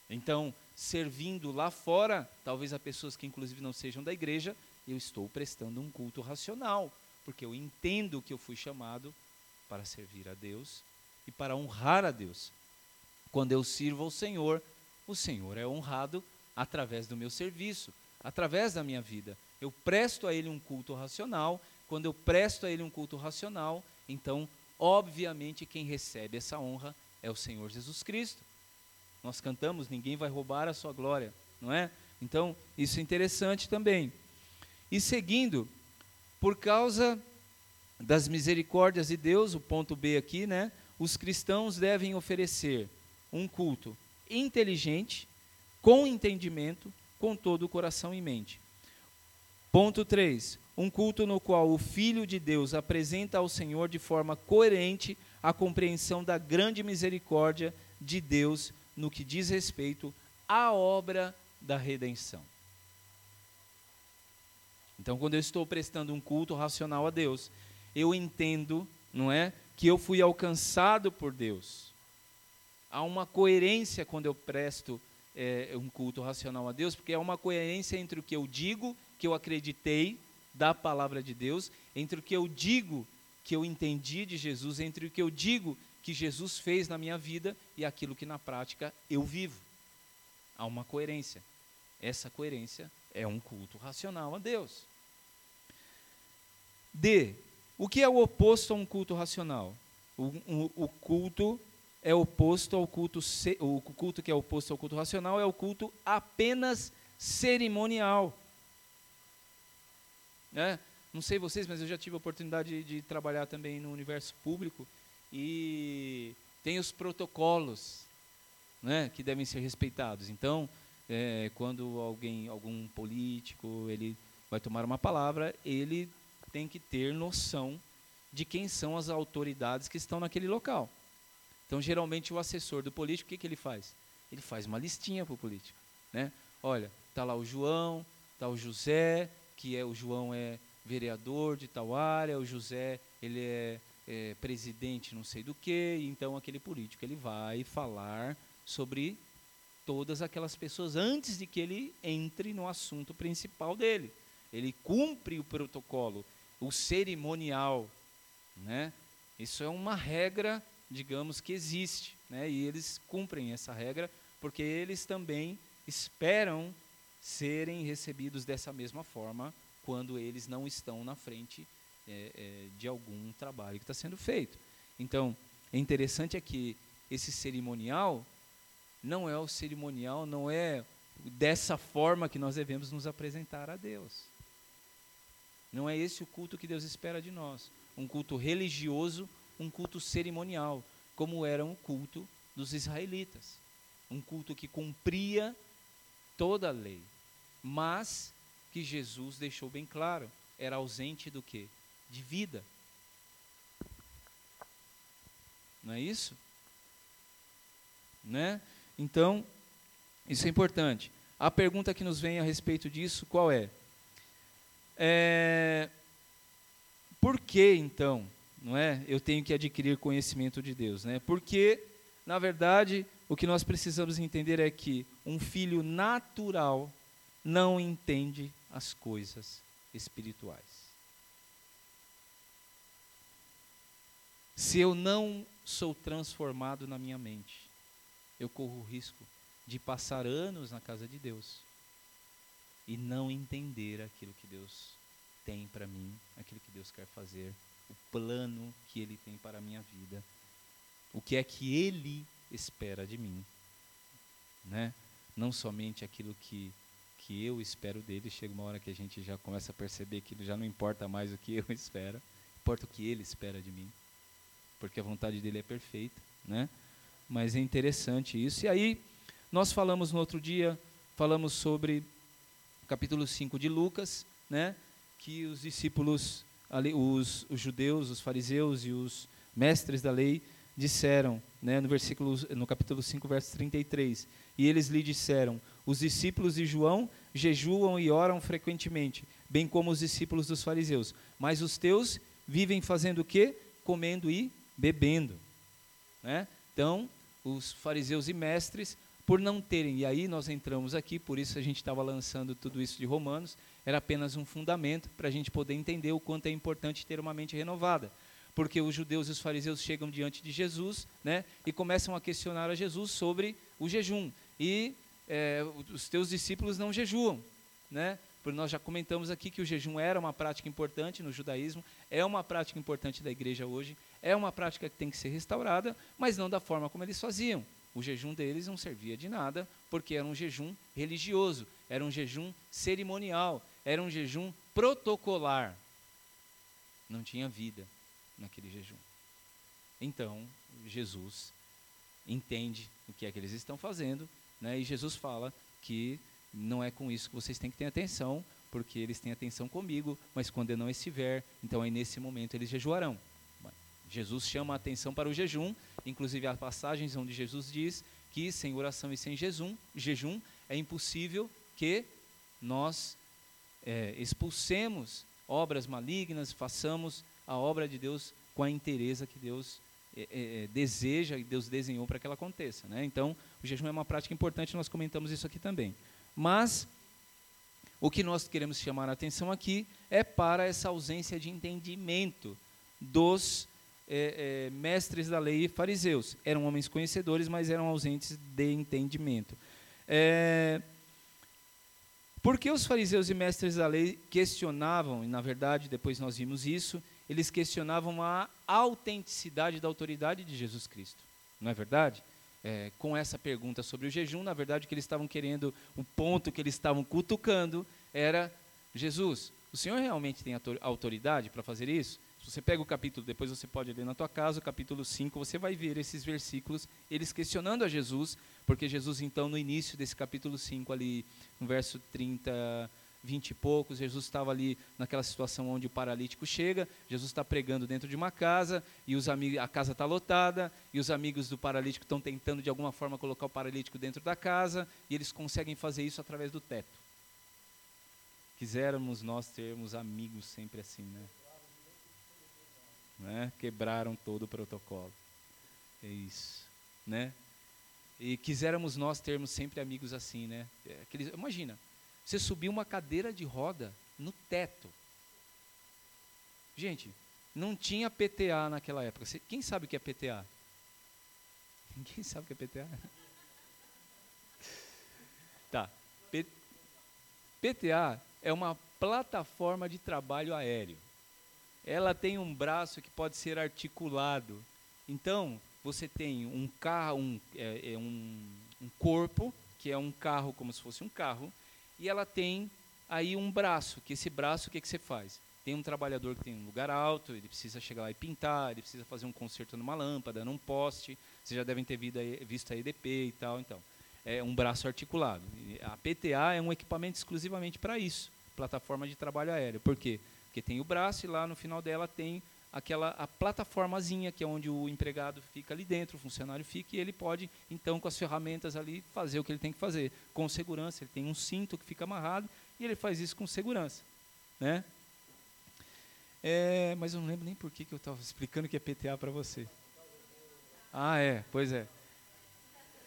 Então, servindo lá fora, talvez a pessoas que inclusive não sejam da igreja, eu estou prestando um culto racional, porque eu entendo que eu fui chamado para servir a Deus e para honrar a Deus. Quando eu sirvo ao Senhor, o Senhor é honrado através do meu serviço, através da minha vida. Eu presto a Ele um culto racional. Quando eu presto a Ele um culto racional, então, obviamente, quem recebe essa honra é o Senhor Jesus Cristo. Nós cantamos, ninguém vai roubar a sua glória, não é? Então, isso é interessante também. E seguindo, por causa das misericórdias de Deus, o ponto B aqui, né? Os cristãos devem oferecer um culto inteligente, com entendimento, com todo o coração em mente. Ponto 3. Um culto no qual o Filho de Deus apresenta ao Senhor de forma coerente a compreensão da grande misericórdia de Deus no que diz respeito à obra da redenção. Então, quando eu estou prestando um culto racional a Deus, eu entendo, não é, que eu fui alcançado por Deus. Há uma coerência quando eu presto é, um culto racional a Deus, porque é uma coerência entre o que eu digo, que eu acreditei da palavra de Deus, entre o que eu digo que eu entendi de Jesus, entre o que eu digo que Jesus fez na minha vida e aquilo que na prática eu vivo. Há uma coerência. Essa coerência é um culto racional a Deus. D. O que é o oposto a um culto racional? O, o, o culto é oposto ao culto, o culto que é oposto ao culto racional é o culto apenas cerimonial. Né? Não sei vocês, mas eu já tive a oportunidade de, de trabalhar também no universo público e tem os protocolos né, que devem ser respeitados. Então, é, quando alguém, algum político, ele vai tomar uma palavra, ele tem que ter noção de quem são as autoridades que estão naquele local. Então, geralmente, o assessor do político, o que, que ele faz? Ele faz uma listinha para o político. Né? Olha, está lá o João, está o José, que é o João é vereador de tal área, o José ele é, é presidente não sei do que, então aquele político ele vai falar sobre todas aquelas pessoas antes de que ele entre no assunto principal dele. Ele cumpre o protocolo, o cerimonial, né? Isso é uma regra digamos que existe, né? E eles cumprem essa regra porque eles também esperam serem recebidos dessa mesma forma quando eles não estão na frente é, é, de algum trabalho que está sendo feito. Então, é interessante é que esse cerimonial não é o cerimonial, não é dessa forma que nós devemos nos apresentar a Deus. Não é esse o culto que Deus espera de nós. Um culto religioso um culto cerimonial, como era o culto dos israelitas. Um culto que cumpria toda a lei, mas que Jesus deixou bem claro, era ausente do que? De vida. Não é isso? Né? Então, isso é importante. A pergunta que nos vem a respeito disso, qual é? é por que então não é? Eu tenho que adquirir conhecimento de Deus, né? Porque, na verdade, o que nós precisamos entender é que um filho natural não entende as coisas espirituais. Se eu não sou transformado na minha mente, eu corro o risco de passar anos na casa de Deus e não entender aquilo que Deus tem para mim, aquilo que Deus quer fazer o plano que Ele tem para a minha vida, o que é que Ele espera de mim, né? Não somente aquilo que que eu espero dele. Chega uma hora que a gente já começa a perceber que já não importa mais o que eu espero, importa o que Ele espera de mim, porque a vontade dele é perfeita, né? Mas é interessante isso. E aí nós falamos no outro dia, falamos sobre capítulo 5 de Lucas, né? Que os discípulos lei, os, os, judeus, os fariseus e os mestres da lei disseram, né, no versículo no capítulo 5, verso 33, e eles lhe disseram: Os discípulos de João jejuam e oram frequentemente, bem como os discípulos dos fariseus. Mas os teus vivem fazendo o quê? Comendo e bebendo. Né? Então, os fariseus e mestres, por não terem, e aí nós entramos aqui, por isso a gente estava lançando tudo isso de Romanos, era apenas um fundamento para a gente poder entender o quanto é importante ter uma mente renovada. Porque os judeus e os fariseus chegam diante de Jesus né, e começam a questionar a Jesus sobre o jejum. E é, os teus discípulos não jejuam. Né? Porque nós já comentamos aqui que o jejum era uma prática importante no judaísmo, é uma prática importante da igreja hoje, é uma prática que tem que ser restaurada, mas não da forma como eles faziam. O jejum deles não servia de nada, porque era um jejum religioso, era um jejum cerimonial, era um jejum protocolar. Não tinha vida naquele jejum. Então, Jesus entende o que é que eles estão fazendo, né? e Jesus fala que não é com isso que vocês têm que ter atenção, porque eles têm atenção comigo, mas quando eu não estiver, então aí nesse momento eles jejuarão. Jesus chama a atenção para o jejum, inclusive há passagens onde Jesus diz que sem oração e sem jejum, jejum é impossível que nós é, expulsemos obras malignas, façamos a obra de Deus com a inteireza que Deus é, é, é deseja e Deus desenhou para que ela aconteça. Né? Então, o jejum é uma prática importante, nós comentamos isso aqui também. Mas, o que nós queremos chamar a atenção aqui é para essa ausência de entendimento dos é, é, mestres da lei e fariseus. Eram homens conhecedores, mas eram ausentes de entendimento. É, porque os fariseus e mestres da lei questionavam, e na verdade depois nós vimos isso, eles questionavam a autenticidade da autoridade de Jesus Cristo. Não é verdade? É, com essa pergunta sobre o jejum, na verdade o que eles estavam querendo, o ponto que eles estavam cutucando era: Jesus, o Senhor realmente tem autoridade para fazer isso? Se você pega o capítulo, depois você pode ler na tua casa, o capítulo 5, você vai ver esses versículos, eles questionando a Jesus, porque Jesus, então, no início desse capítulo 5, ali, no verso 30, 20 e poucos, Jesus estava ali naquela situação onde o paralítico chega, Jesus está pregando dentro de uma casa, e os amigos, a casa está lotada, e os amigos do paralítico estão tentando de alguma forma colocar o paralítico dentro da casa, e eles conseguem fazer isso através do teto. Quiséramos nós termos amigos sempre assim, né? Né? quebraram todo o protocolo. É isso, né? E quiséramos nós termos sempre amigos assim, né? É, aqueles, imagina, você subir uma cadeira de roda no teto. Gente, não tinha PTA naquela época. Quem sabe o que é PTA? Ninguém sabe o que é PTA? Tá. P PTA é uma plataforma de trabalho aéreo ela tem um braço que pode ser articulado. Então, você tem um carro, um, é, é um, um corpo, que é um carro como se fosse um carro, e ela tem aí um braço, que esse braço, o que, que você faz? Tem um trabalhador que tem um lugar alto, ele precisa chegar lá e pintar, ele precisa fazer um conserto numa lâmpada, num poste, vocês já devem ter visto a EDP e tal, então. É um braço articulado. A PTA é um equipamento exclusivamente para isso, plataforma de trabalho aéreo. Por quê? Porque tem o braço e lá no final dela tem aquela a plataformazinha que é onde o empregado fica ali dentro, o funcionário fica e ele pode então com as ferramentas ali fazer o que ele tem que fazer com segurança. Ele tem um cinto que fica amarrado e ele faz isso com segurança, né? É, mas eu não lembro nem por que, que eu estava explicando que é PTA para você. Ah, é, pois é.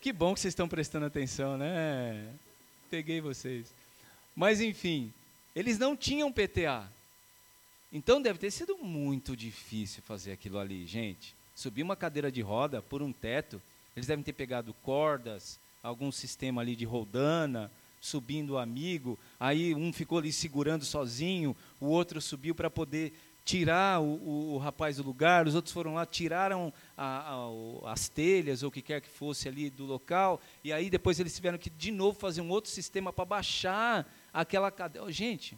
Que bom que vocês estão prestando atenção, né? Peguei vocês. Mas enfim, eles não tinham PTA. Então deve ter sido muito difícil fazer aquilo ali, gente. Subir uma cadeira de roda por um teto, eles devem ter pegado cordas, algum sistema ali de roldana, subindo o amigo, aí um ficou ali segurando sozinho, o outro subiu para poder tirar o, o, o, rapaz do lugar, os outros foram lá, tiraram a, a, as telhas ou o que quer que fosse ali do local, e aí depois eles tiveram que de novo fazer um outro sistema para baixar aquela cadeira. Gente,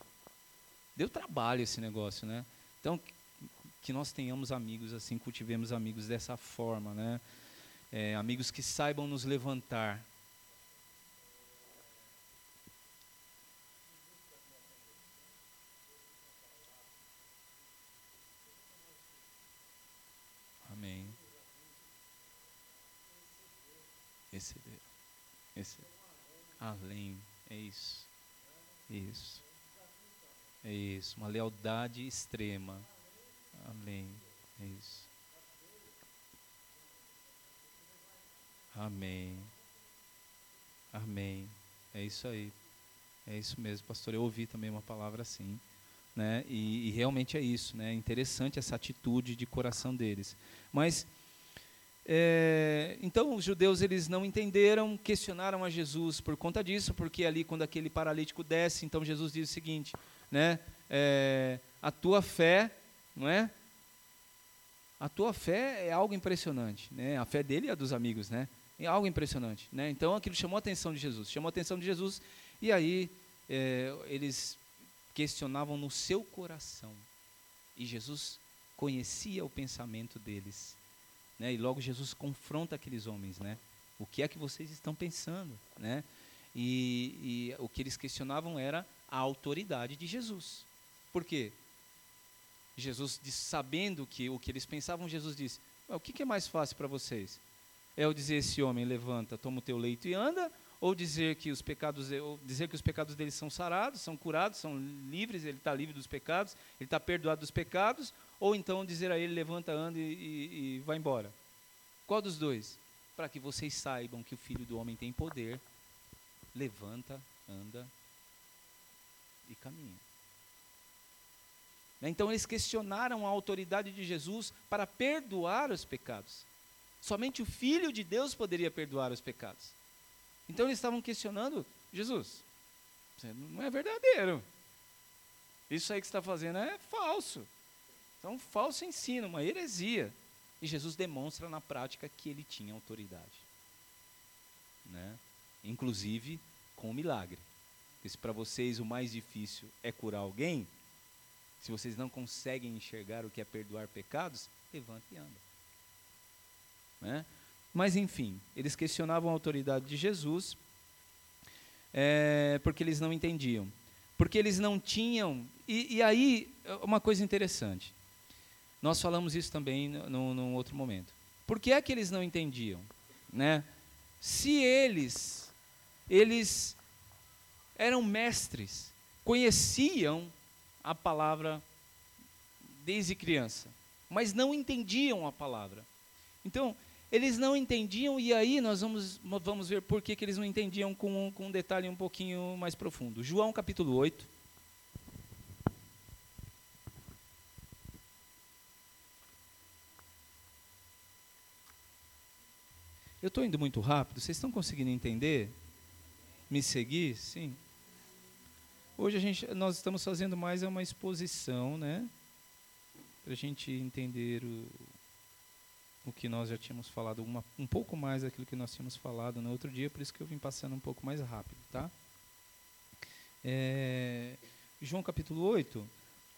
Deu trabalho esse negócio, né? Então, que nós tenhamos amigos assim, cultivemos amigos dessa forma, né? É, amigos que saibam nos levantar. Amém. Receber. Receber. além. É isso. Isso. É isso. Uma lealdade extrema. Além. É isso. Amém. Amém. É isso aí. É isso mesmo, pastor. Eu ouvi também uma palavra assim. Né? E, e realmente é isso. Né? É interessante essa atitude de coração deles. Mas é, então os judeus eles não entenderam, questionaram a Jesus por conta disso, porque ali quando aquele paralítico desce, então Jesus diz o seguinte, né? É, a tua fé, não é? A tua fé é algo impressionante, né? A fé dele e a dos amigos, né? É algo impressionante, né? Então aquilo chamou a atenção de Jesus, chamou a atenção de Jesus e aí é, eles questionavam no seu coração e Jesus conhecia o pensamento deles. Né? E logo Jesus confronta aqueles homens, né? O que é que vocês estão pensando, né? E, e o que eles questionavam era a autoridade de Jesus. Por quê? Jesus, sabendo que o que eles pensavam, Jesus disse: O que, é mais fácil para vocês? É eu dizer esse homem levanta, toma o teu leito e anda, ou dizer que os pecados, dizer que os pecados dele são sarados, são curados, são livres, ele está livre dos pecados, ele está perdoado dos pecados, ou então dizer a ele levanta, anda e, e, e vai embora. Qual dos dois? Para que vocês saibam que o Filho do Homem tem poder, levanta, anda e caminha. Então eles questionaram a autoridade de Jesus para perdoar os pecados. Somente o Filho de Deus poderia perdoar os pecados. Então eles estavam questionando Jesus. Você não é verdadeiro. Isso aí que você está fazendo é falso. Então, um falso ensino, uma heresia. E Jesus demonstra na prática que ele tinha autoridade. Né? Inclusive com o milagre. Porque se para vocês o mais difícil é curar alguém, se vocês não conseguem enxergar o que é perdoar pecados, levante e anda. Né? Mas enfim, eles questionavam a autoridade de Jesus é, porque eles não entendiam. Porque eles não tinham. E, e, aí, uma coisa interessante. Nós falamos isso também num outro momento. Por que é que eles não entendiam? Né? Se eles, eles eram mestres, conheciam a palavra desde criança, mas não entendiam a palavra. Então, eles não entendiam, e aí nós vamos, vamos ver por que, que eles não entendiam com, com um detalhe um pouquinho mais profundo. João capítulo 8. Eu estou indo muito rápido, vocês estão conseguindo entender? Me seguir? Sim. Hoje a gente, nós estamos fazendo mais uma exposição, né? Para a gente entender o, o que nós já tínhamos falado, uma, um pouco mais daquilo que nós tínhamos falado no outro dia, por isso que eu vim passando um pouco mais rápido, tá? É, João capítulo 8,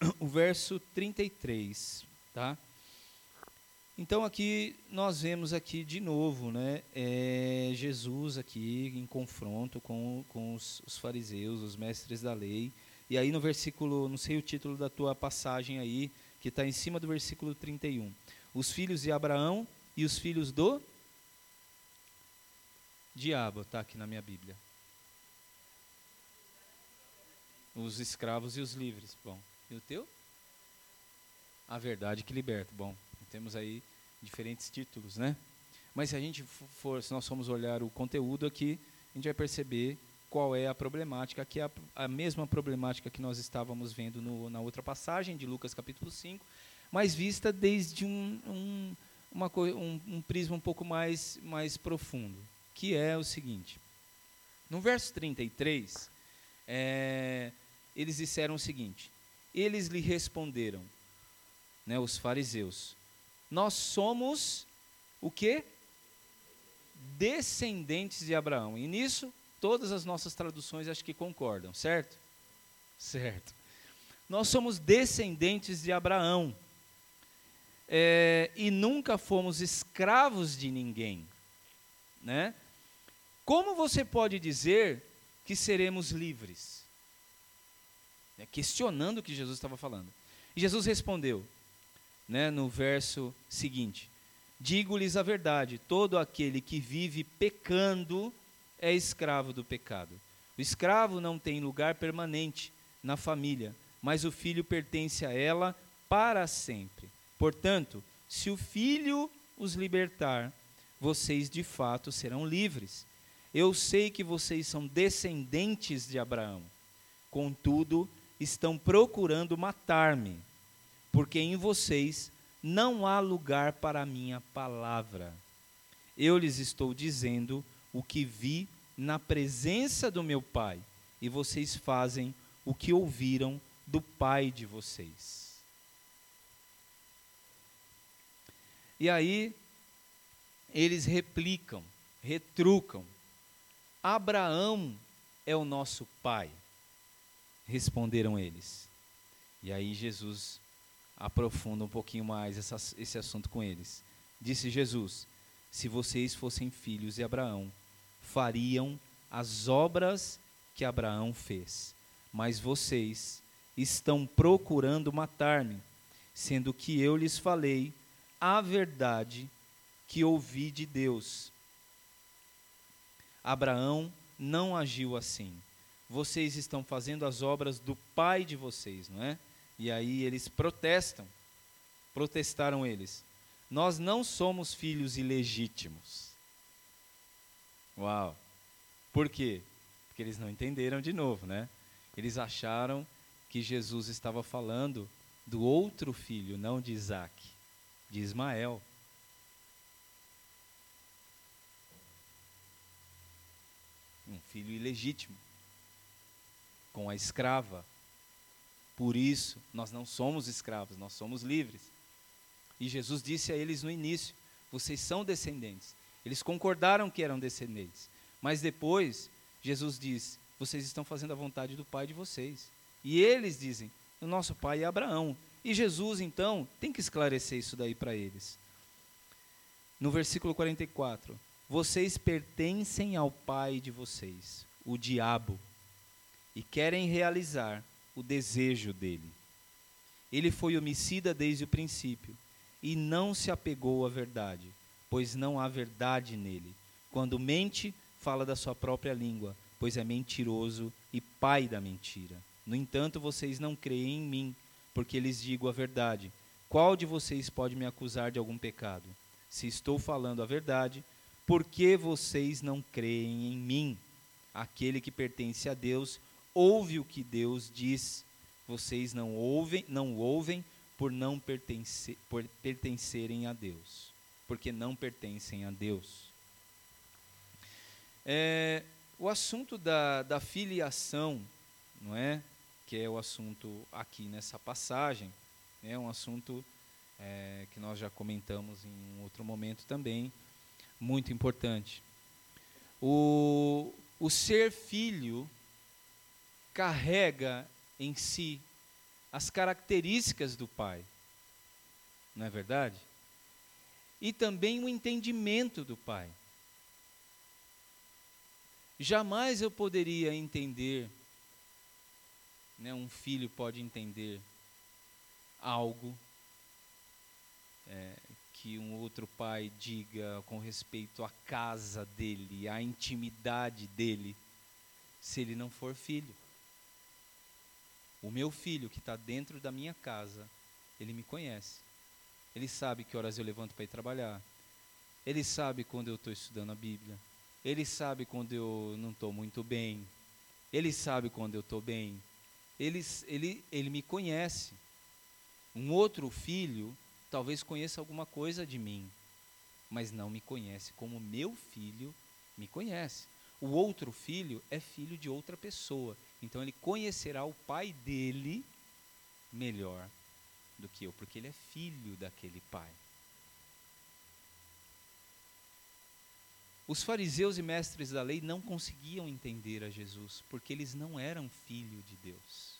o verso 33, tá? Então aqui nós vemos aqui de novo, né, é, Jesus aqui em confronto com, com os, os fariseus, os mestres da lei, e aí no versículo, não sei o título da tua passagem aí, que está em cima do versículo 31 os filhos de Abraão e os filhos do diabo, está aqui na minha Bíblia. Os escravos e os livres. Bom, e o teu? A verdade que liberta. Bom, temos aí diferentes títulos, né? Mas se a gente for, se nós formos olhar o conteúdo aqui, a gente vai perceber qual é a problemática, que é a, a mesma problemática que nós estávamos vendo no, na outra passagem de Lucas capítulo 5, mas vista desde um, um, uma, um, um prisma um pouco mais, mais profundo, que é o seguinte. No verso 33, é, eles disseram o seguinte: eles lhe responderam, né, os fariseus, nós somos o que? Descendentes de Abraão. E nisso, todas as nossas traduções acho que concordam, certo? Certo. Nós somos descendentes de Abraão é, e nunca fomos escravos de ninguém, né? Como você pode dizer que seremos livres? É, questionando o que Jesus estava falando. E Jesus respondeu, né, no verso seguinte: Digo-lhes a verdade: todo aquele que vive pecando é escravo do pecado. O escravo não tem lugar permanente na família, mas o filho pertence a ela para sempre. Portanto, se o filho os libertar, vocês de fato serão livres. Eu sei que vocês são descendentes de Abraão. Contudo, estão procurando matar-me, porque em vocês não há lugar para a minha palavra. Eu lhes estou dizendo o que vi na presença do meu Pai, e vocês fazem o que ouviram do Pai de vocês. E aí, eles replicam, retrucam: Abraão é o nosso pai. Responderam eles. E aí Jesus aprofunda um pouquinho mais essa, esse assunto com eles. Disse Jesus: Se vocês fossem filhos de Abraão, fariam as obras que Abraão fez. Mas vocês estão procurando matar-me, sendo que eu lhes falei a verdade que ouvi de Deus. Abraão não agiu assim. Vocês estão fazendo as obras do pai de vocês, não é? E aí eles protestam. Protestaram eles. Nós não somos filhos ilegítimos. Uau! Por quê? Porque eles não entenderam de novo, né? Eles acharam que Jesus estava falando do outro filho, não de Isaac, de Ismael. Um filho ilegítimo, com a escrava. Por isso, nós não somos escravos, nós somos livres. E Jesus disse a eles no início: vocês são descendentes. Eles concordaram que eram descendentes. Mas depois, Jesus diz: vocês estão fazendo a vontade do pai de vocês. E eles dizem: o nosso pai é Abraão. E Jesus, então, tem que esclarecer isso daí para eles. No versículo 44, vocês pertencem ao pai de vocês, o diabo, e querem realizar o desejo dele. Ele foi homicida desde o princípio e não se apegou à verdade, pois não há verdade nele. Quando mente, fala da sua própria língua, pois é mentiroso e pai da mentira. No entanto, vocês não creem em mim, porque lhes digo a verdade. Qual de vocês pode me acusar de algum pecado? Se estou falando a verdade, por que vocês não creem em mim? Aquele que pertence a Deus ouve o que Deus diz. Vocês não ouvem, não ouvem por não pertencer, por pertencerem a Deus, porque não pertencem a Deus. É, o assunto da, da filiação, não é, que é o assunto aqui nessa passagem, é um assunto é, que nós já comentamos em um outro momento também, muito importante. O, o ser filho carrega em si as características do pai, não é verdade? E também o entendimento do pai. Jamais eu poderia entender, né, um filho pode entender algo é, que um outro pai diga com respeito à casa dele, à intimidade dele, se ele não for filho. O meu filho que está dentro da minha casa, ele me conhece. Ele sabe que horas eu levanto para ir trabalhar. Ele sabe quando eu estou estudando a Bíblia. Ele sabe quando eu não estou muito bem. Ele sabe quando eu estou bem. Ele, ele, ele me conhece. Um outro filho talvez conheça alguma coisa de mim, mas não me conhece como meu filho me conhece. O outro filho é filho de outra pessoa, então ele conhecerá o pai dele melhor do que eu, porque ele é filho daquele pai. Os fariseus e mestres da lei não conseguiam entender a Jesus, porque eles não eram filho de Deus.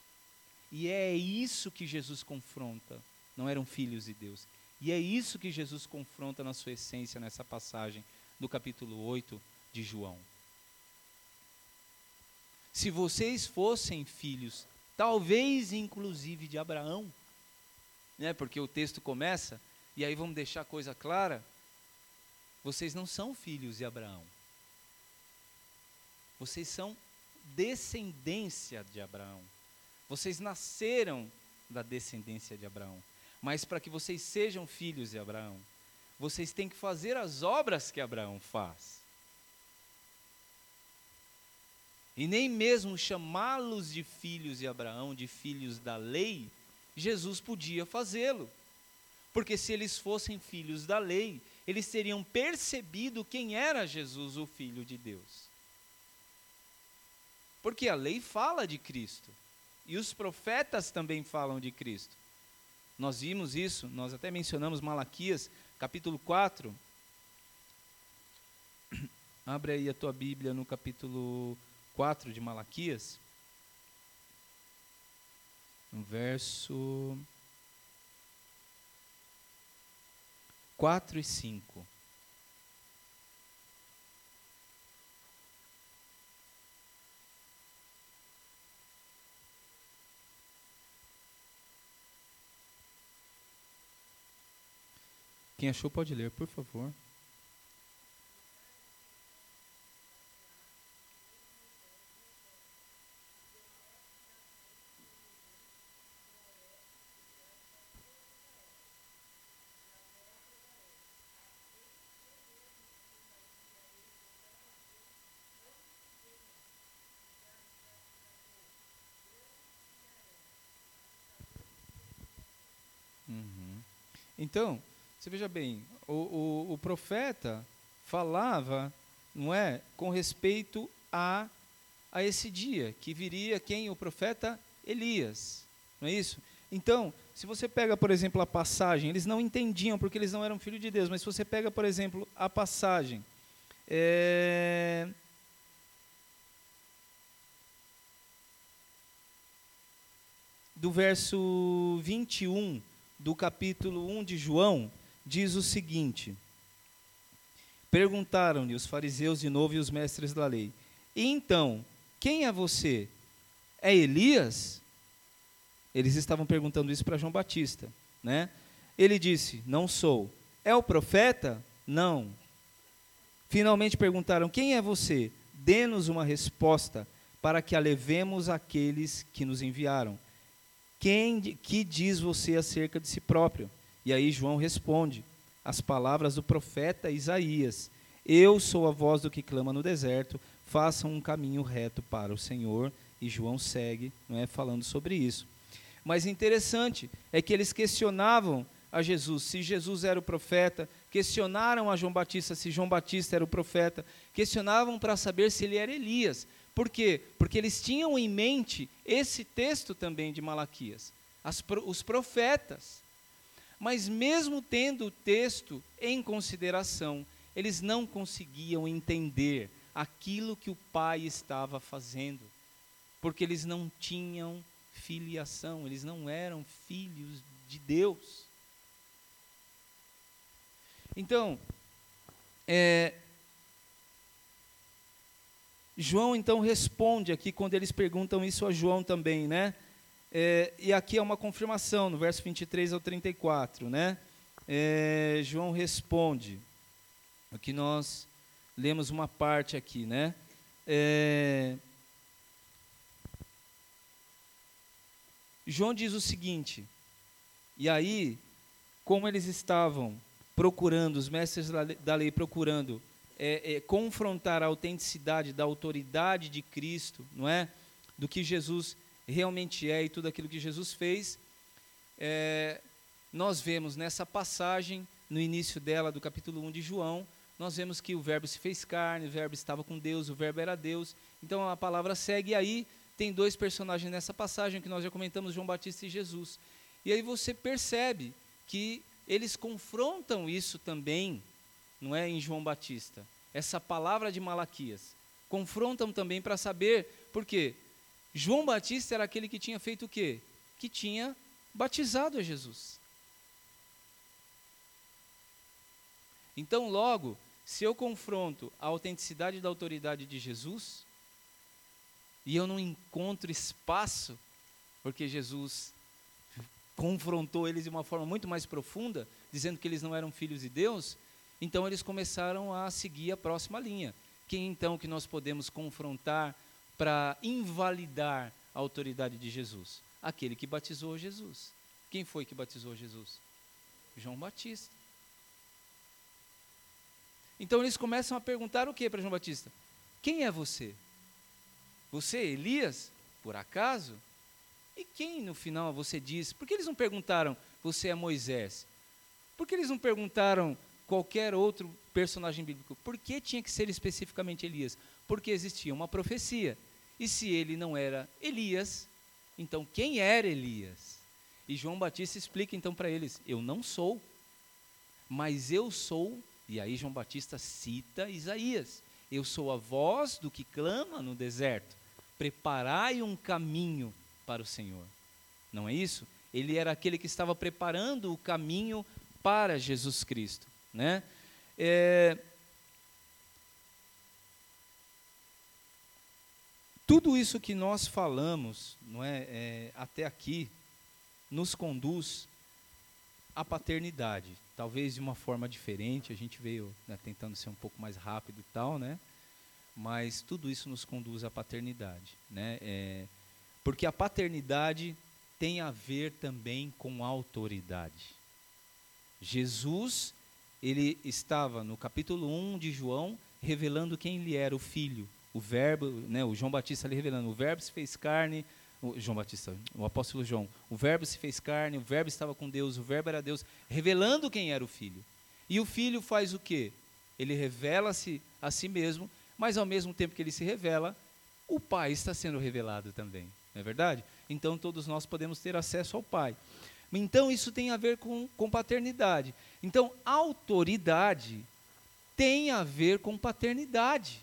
E é isso que Jesus confronta não eram filhos de Deus. E é isso que Jesus confronta na sua essência nessa passagem do capítulo 8 de João. Se vocês fossem filhos, talvez inclusive de Abraão, né, porque o texto começa, e aí vamos deixar a coisa clara, vocês não são filhos de Abraão. Vocês são descendência de Abraão. Vocês nasceram da descendência de Abraão. Mas para que vocês sejam filhos de Abraão, vocês têm que fazer as obras que Abraão faz. E nem mesmo chamá-los de filhos de Abraão, de filhos da lei, Jesus podia fazê-lo. Porque se eles fossem filhos da lei, eles teriam percebido quem era Jesus, o Filho de Deus. Porque a lei fala de Cristo. E os profetas também falam de Cristo. Nós vimos isso, nós até mencionamos Malaquias, capítulo 4. Abre aí a tua Bíblia no capítulo 4 de Malaquias. No verso 4 e 5. Quem achou pode ler, por favor. Então, você veja bem, o, o, o profeta falava, não é, com respeito a, a esse dia, que viria quem? O profeta Elias, não é isso? Então, se você pega, por exemplo, a passagem, eles não entendiam porque eles não eram filhos de Deus, mas se você pega, por exemplo, a passagem, é... do verso 21 do capítulo 1 de João, diz o seguinte: Perguntaram-lhe os fariseus de novo e os mestres da lei: E então, quem é você? É Elias? Eles estavam perguntando isso para João Batista, né? Ele disse: Não sou. É o profeta? Não. Finalmente perguntaram: Quem é você? Dê-nos uma resposta para que a levemos àqueles que nos enviaram. Quem que diz você acerca de si próprio? E aí João responde as palavras do profeta Isaías: Eu sou a voz do que clama no deserto, façam um caminho reto para o Senhor. E João segue, não é, falando sobre isso. Mas interessante é que eles questionavam a Jesus se Jesus era o profeta, questionaram a João Batista se João Batista era o profeta, questionavam para saber se ele era Elias. Por quê? Porque eles tinham em mente esse texto também de Malaquias, as, os profetas. Mas, mesmo tendo o texto em consideração, eles não conseguiam entender aquilo que o pai estava fazendo, porque eles não tinham filiação, eles não eram filhos de Deus. Então, é, João então responde aqui quando eles perguntam isso a João também, né? É, e aqui é uma confirmação, no verso 23 ao 34, né? É, João responde, aqui nós lemos uma parte aqui, né? É, João diz o seguinte, e aí, como eles estavam procurando, os mestres da lei procurando é, é, confrontar a autenticidade da autoridade de Cristo, não é? Do que Jesus realmente é e tudo aquilo que Jesus fez, é, nós vemos nessa passagem, no início dela, do capítulo 1 de João, nós vemos que o Verbo se fez carne, o Verbo estava com Deus, o Verbo era Deus. Então a palavra segue, e aí tem dois personagens nessa passagem que nós já comentamos, João Batista e Jesus. E aí você percebe que eles confrontam isso também, não é, em João Batista. Essa palavra de Malaquias. Confrontam também para saber, por quê? João Batista era aquele que tinha feito o quê? Que tinha batizado a Jesus. Então, logo, se eu confronto a autenticidade da autoridade de Jesus, e eu não encontro espaço, porque Jesus confrontou eles de uma forma muito mais profunda, dizendo que eles não eram filhos de Deus, então eles começaram a seguir a próxima linha, Quem então que nós podemos confrontar para invalidar a autoridade de Jesus? Aquele que batizou Jesus. Quem foi que batizou Jesus? João Batista. Então eles começam a perguntar o que para João Batista? Quem é você? Você é Elias? Por acaso? E quem no final você diz? Por que eles não perguntaram, você é Moisés? Por que eles não perguntaram qualquer outro personagem bíblico? Por que tinha que ser especificamente Elias? Porque existia uma profecia. E se ele não era Elias, então quem era Elias? E João Batista explica então para eles: Eu não sou, mas eu sou. E aí João Batista cita Isaías: Eu sou a voz do que clama no deserto. Preparai um caminho para o Senhor. Não é isso? Ele era aquele que estava preparando o caminho para Jesus Cristo. Né? É, tudo isso que nós falamos não é, é, até aqui nos conduz à paternidade. Talvez de uma forma diferente, a gente veio né, tentando ser um pouco mais rápido e tal, né? mas tudo isso nos conduz à paternidade. Né? É, porque a paternidade tem a ver também com autoridade. Jesus, ele estava no capítulo 1 de João, revelando quem ele era, o filho. O verbo, né, o João Batista ali revelando, o verbo se fez carne, o João Batista, o apóstolo João, o verbo se fez carne, o verbo estava com Deus, o verbo era Deus, revelando quem era o filho. E o filho faz o quê? Ele revela-se a si mesmo, mas ao mesmo tempo que ele se revela, o pai está sendo revelado também não é verdade? Então todos nós podemos ter acesso ao Pai. Então isso tem a ver com, com paternidade. Então, autoridade tem a ver com paternidade.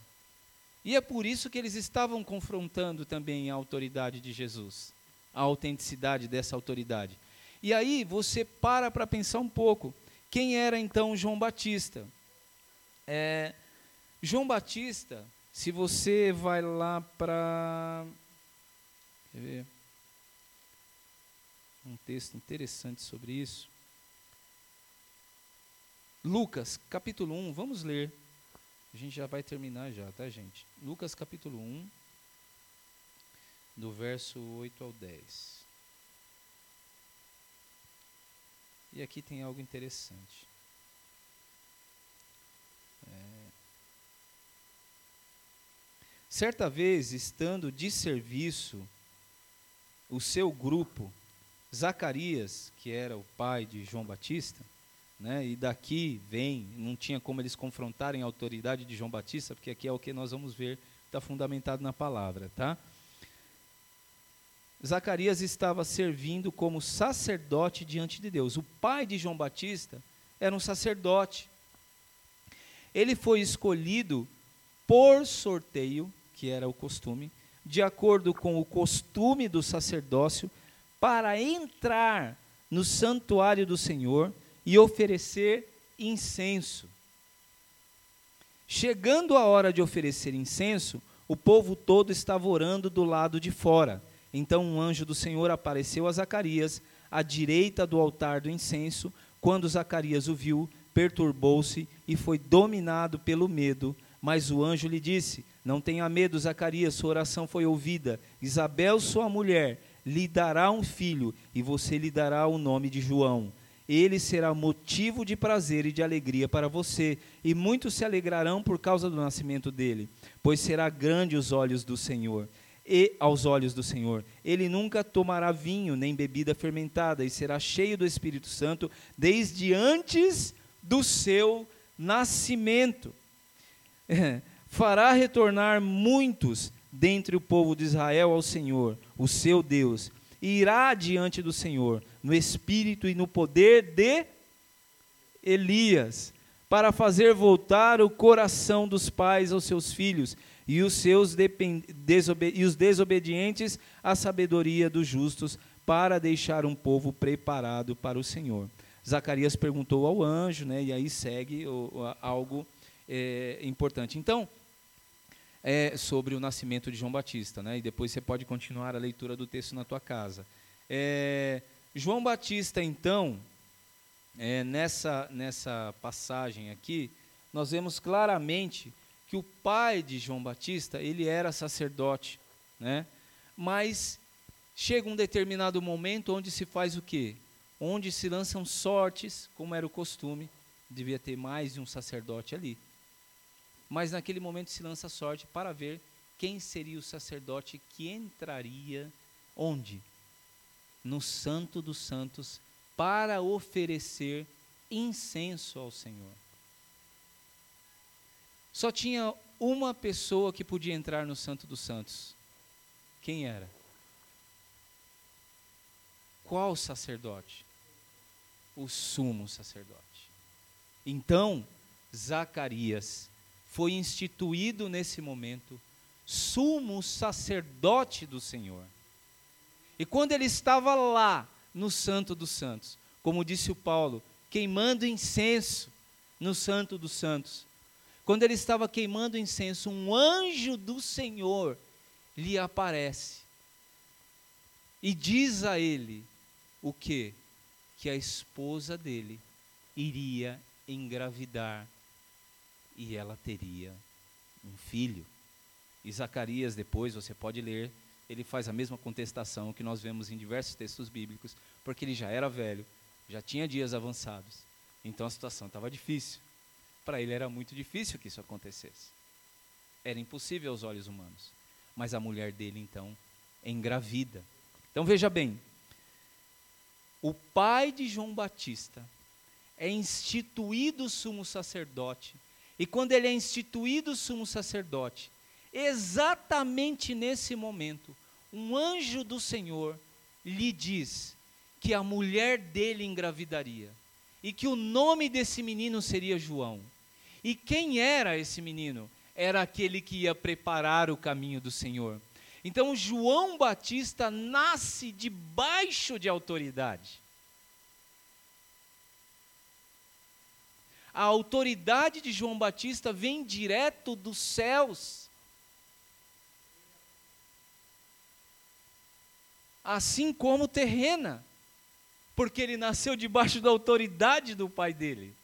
E é por isso que eles estavam confrontando também a autoridade de Jesus, a autenticidade dessa autoridade. E aí você para para pensar um pouco. Quem era então João Batista? É, João Batista, se você vai lá para Quer ver? Texto interessante sobre isso. Lucas, capítulo 1, vamos ler. A gente já vai terminar já, tá, gente? Lucas, capítulo 1, do verso 8 ao 10. E aqui tem algo interessante. É... Certa vez, estando de serviço o seu grupo, Zacarias, que era o pai de João Batista, né, e daqui vem, não tinha como eles confrontarem a autoridade de João Batista, porque aqui é o que nós vamos ver, está fundamentado na palavra, tá? Zacarias estava servindo como sacerdote diante de Deus. O pai de João Batista era um sacerdote. Ele foi escolhido por sorteio, que era o costume, de acordo com o costume do sacerdócio, para entrar no santuário do Senhor e oferecer incenso. Chegando a hora de oferecer incenso, o povo todo estava orando do lado de fora. Então um anjo do Senhor apareceu a Zacarias, à direita do altar do incenso. Quando Zacarias o viu, perturbou-se e foi dominado pelo medo. Mas o anjo lhe disse: não tenha medo, Zacarias, sua oração foi ouvida. Isabel, sua mulher, lhe dará um filho, e você lhe dará o nome de João. Ele será motivo de prazer e de alegria para você, e muitos se alegrarão por causa do nascimento dele, pois será grande os olhos do Senhor. E aos olhos do Senhor, ele nunca tomará vinho nem bebida fermentada, e será cheio do Espírito Santo desde antes do seu nascimento. fará retornar muitos dentre o povo de Israel ao Senhor, o seu Deus, e irá diante do Senhor, no espírito e no poder de Elias, para fazer voltar o coração dos pais aos seus filhos, e os seus e os desobedientes à sabedoria dos justos, para deixar um povo preparado para o Senhor. Zacarias perguntou ao anjo, né, e aí segue o, algo é, importante. Então, é sobre o nascimento de João Batista, né? E depois você pode continuar a leitura do texto na tua casa. É, João Batista, então, é, nessa nessa passagem aqui, nós vemos claramente que o pai de João Batista, ele era sacerdote, né? Mas chega um determinado momento onde se faz o quê? Onde se lançam sortes, como era o costume, devia ter mais de um sacerdote ali. Mas naquele momento se lança sorte para ver quem seria o sacerdote que entraria onde? No Santo dos Santos para oferecer incenso ao Senhor. Só tinha uma pessoa que podia entrar no Santo dos Santos. Quem era? Qual sacerdote? O sumo sacerdote. Então, Zacarias foi instituído nesse momento sumo sacerdote do Senhor. E quando ele estava lá no Santo dos Santos, como disse o Paulo, queimando incenso no Santo dos Santos, quando ele estava queimando incenso, um anjo do Senhor lhe aparece e diz a ele o que? Que a esposa dele iria engravidar e ela teria um filho. E Zacarias, depois, você pode ler, ele faz a mesma contestação que nós vemos em diversos textos bíblicos, porque ele já era velho, já tinha dias avançados. Então a situação estava difícil. Para ele era muito difícil que isso acontecesse. Era impossível aos olhos humanos. Mas a mulher dele, então, engravida. Então veja bem: o pai de João Batista é instituído sumo sacerdote. E quando ele é instituído sumo sacerdote, exatamente nesse momento, um anjo do Senhor lhe diz que a mulher dele engravidaria e que o nome desse menino seria João. E quem era esse menino? Era aquele que ia preparar o caminho do Senhor. Então, João Batista nasce debaixo de autoridade. A autoridade de João Batista vem direto dos céus. Assim como terrena, porque ele nasceu debaixo da autoridade do pai dele.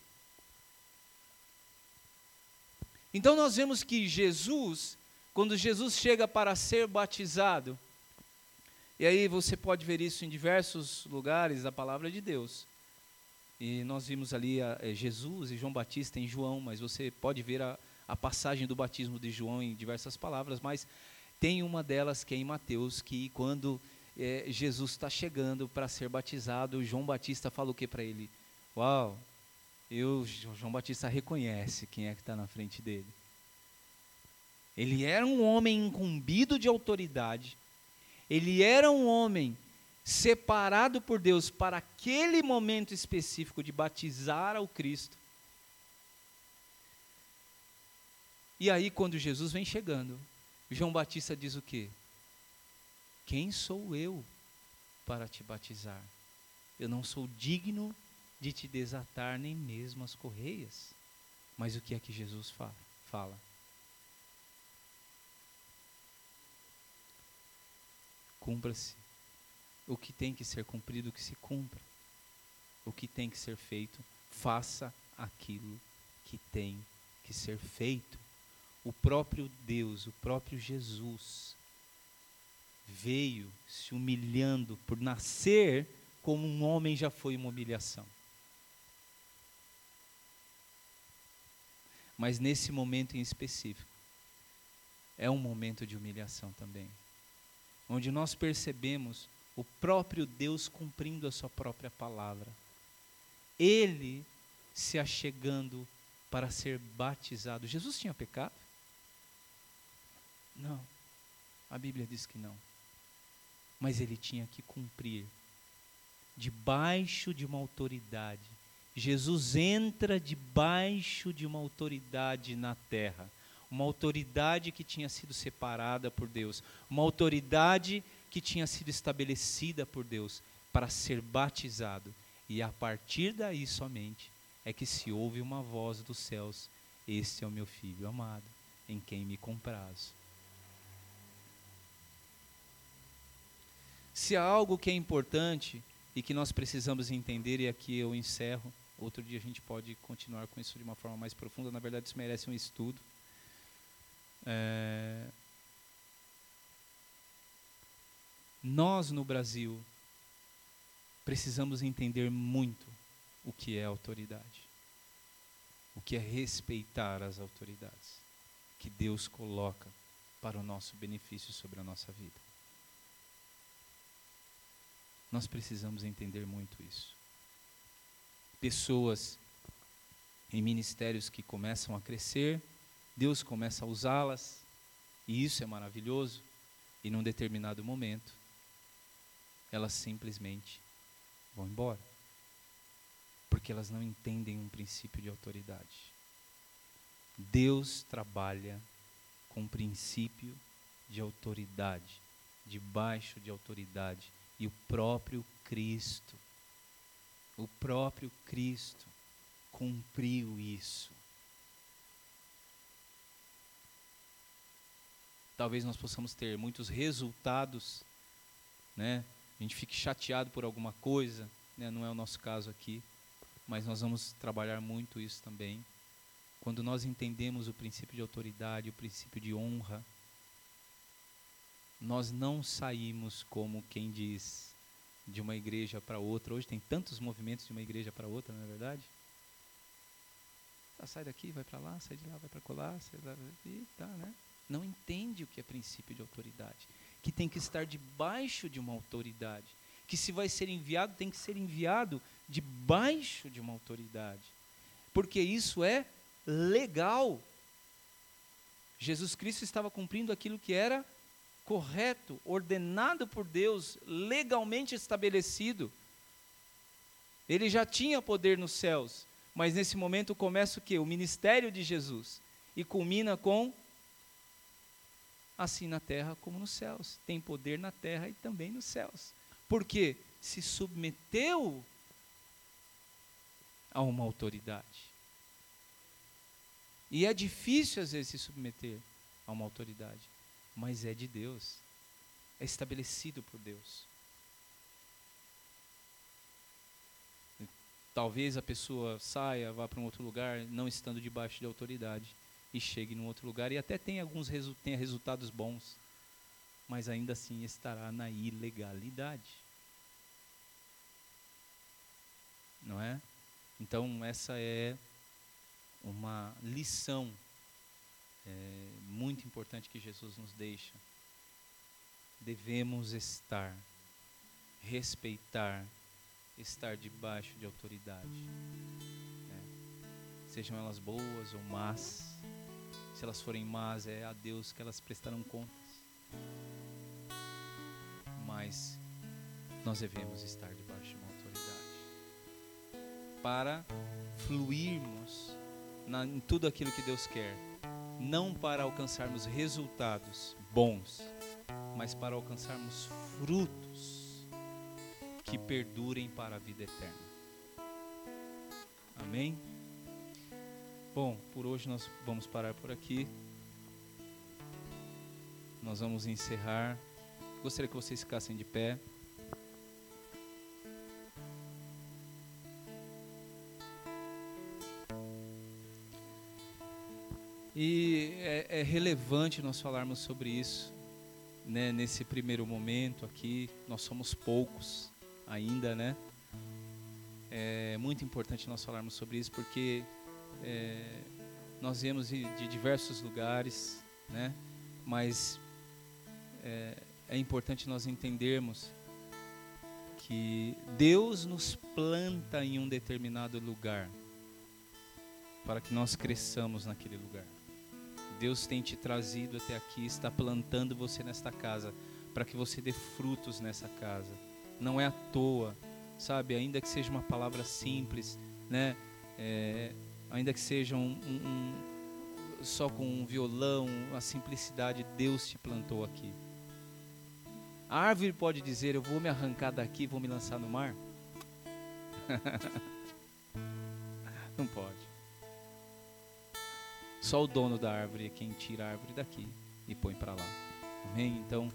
Então nós vemos que Jesus, quando Jesus chega para ser batizado, e aí você pode ver isso em diversos lugares da palavra de Deus. E nós vimos ali a, a Jesus e João Batista em João, mas você pode ver a, a passagem do batismo de João em diversas palavras, mas tem uma delas que é em Mateus, que quando é, Jesus está chegando para ser batizado, João Batista fala o que para ele? Uau, eu, João Batista reconhece quem é que está na frente dele. Ele era um homem incumbido de autoridade, ele era um homem separado por Deus para aquele momento específico de batizar ao Cristo. E aí, quando Jesus vem chegando, João Batista diz o quê? Quem sou eu para te batizar? Eu não sou digno de te desatar nem mesmo as correias. Mas o que é que Jesus fala? Cumpra-se. O que tem que ser cumprido, que se cumpra. O que tem que ser feito, faça aquilo que tem que ser feito. O próprio Deus, o próprio Jesus, veio se humilhando por nascer como um homem já foi uma humilhação. Mas nesse momento em específico, é um momento de humilhação também, onde nós percebemos o próprio Deus cumprindo a sua própria palavra. Ele se achegando para ser batizado. Jesus tinha pecado? Não. A Bíblia diz que não. Mas ele tinha que cumprir debaixo de uma autoridade Jesus entra debaixo de uma autoridade na terra, uma autoridade que tinha sido separada por Deus, uma autoridade que tinha sido estabelecida por Deus para ser batizado. E a partir daí somente é que se ouve uma voz dos céus: Este é o meu filho amado, em quem me comprazo. Se há algo que é importante e que nós precisamos entender, e aqui eu encerro, Outro dia a gente pode continuar com isso de uma forma mais profunda. Na verdade, isso merece um estudo. É, nós no Brasil precisamos entender muito o que é autoridade, o que é respeitar as autoridades que Deus coloca para o nosso benefício sobre a nossa vida. Nós precisamos entender muito isso. Pessoas em ministérios que começam a crescer, Deus começa a usá-las, e isso é maravilhoso, e num determinado momento, elas simplesmente vão embora. Porque elas não entendem um princípio de autoridade. Deus trabalha com princípio de autoridade, debaixo de autoridade, e o próprio Cristo, o próprio Cristo cumpriu isso. Talvez nós possamos ter muitos resultados, né? A gente fique chateado por alguma coisa, né? não é o nosso caso aqui, mas nós vamos trabalhar muito isso também. Quando nós entendemos o princípio de autoridade, o princípio de honra, nós não saímos como quem diz de uma igreja para outra. Hoje tem tantos movimentos de uma igreja para outra, não é verdade? Ah, sai daqui, vai para lá, sai de lá, vai para colar, sai lá, e tá, né? Não entende o que é princípio de autoridade, que tem que estar debaixo de uma autoridade, que se vai ser enviado, tem que ser enviado debaixo de uma autoridade. Porque isso é legal. Jesus Cristo estava cumprindo aquilo que era correto, ordenado por Deus, legalmente estabelecido. Ele já tinha poder nos céus, mas nesse momento começa o que? O ministério de Jesus. E culmina com assim na terra como nos céus. Tem poder na terra e também nos céus. Porque se submeteu a uma autoridade. E é difícil às vezes se submeter a uma autoridade mas é de Deus. É estabelecido por Deus. Talvez a pessoa saia, vá para um outro lugar, não estando debaixo de autoridade, e chegue num outro lugar e até tenha alguns resu tenha resultados bons, mas ainda assim estará na ilegalidade. Não é? Então, essa é uma lição é, muito importante que Jesus nos deixa. Devemos estar, respeitar, estar debaixo de autoridade. Né? Sejam elas boas ou más. Se elas forem más, é a Deus que elas prestarão contas. Mas nós devemos estar debaixo de uma autoridade para fluirmos na, em tudo aquilo que Deus quer não para alcançarmos resultados bons, mas para alcançarmos frutos que perdurem para a vida eterna. Amém? Bom, por hoje nós vamos parar por aqui. Nós vamos encerrar. Gostaria que vocês ficassem de pé. E é, é relevante nós falarmos sobre isso, né, nesse primeiro momento aqui. Nós somos poucos ainda, né? É muito importante nós falarmos sobre isso porque é, nós viemos de, de, diversos lugares, né? Mas é, é importante nós entendermos que Deus nos planta em um determinado lugar para que nós cresçamos naquele lugar. Deus tem te trazido até aqui, está plantando você nesta casa, para que você dê frutos nessa casa. Não é à toa, sabe? Ainda que seja uma palavra simples, né? É, ainda que seja um, um, um, só com um violão, a simplicidade, Deus te plantou aqui. A árvore pode dizer: Eu vou me arrancar daqui, vou me lançar no mar? Não pode. Só o dono da árvore é quem tira a árvore daqui e põe para lá. Amém? Então,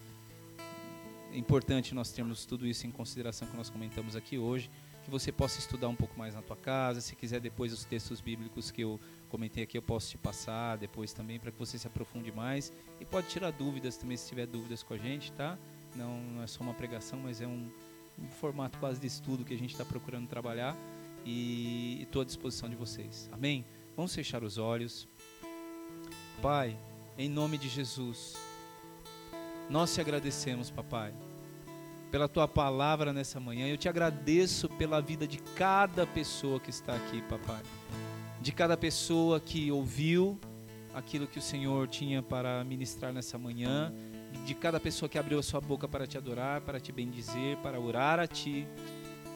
é importante nós termos tudo isso em consideração que nós comentamos aqui hoje. Que você possa estudar um pouco mais na tua casa. Se quiser depois os textos bíblicos que eu comentei aqui, eu posso te passar depois também para que você se aprofunde mais e pode tirar dúvidas também se tiver dúvidas com a gente, tá? Não, não é só uma pregação, mas é um, um formato quase de estudo que a gente está procurando trabalhar e estou à disposição de vocês. Amém? Vamos fechar os olhos. Pai, em nome de Jesus, nós te agradecemos, papai pela tua palavra nessa manhã. Eu te agradeço pela vida de cada pessoa que está aqui, papai. De cada pessoa que ouviu aquilo que o Senhor tinha para ministrar nessa manhã, de cada pessoa que abriu a sua boca para te adorar, para te bendizer, para orar a ti.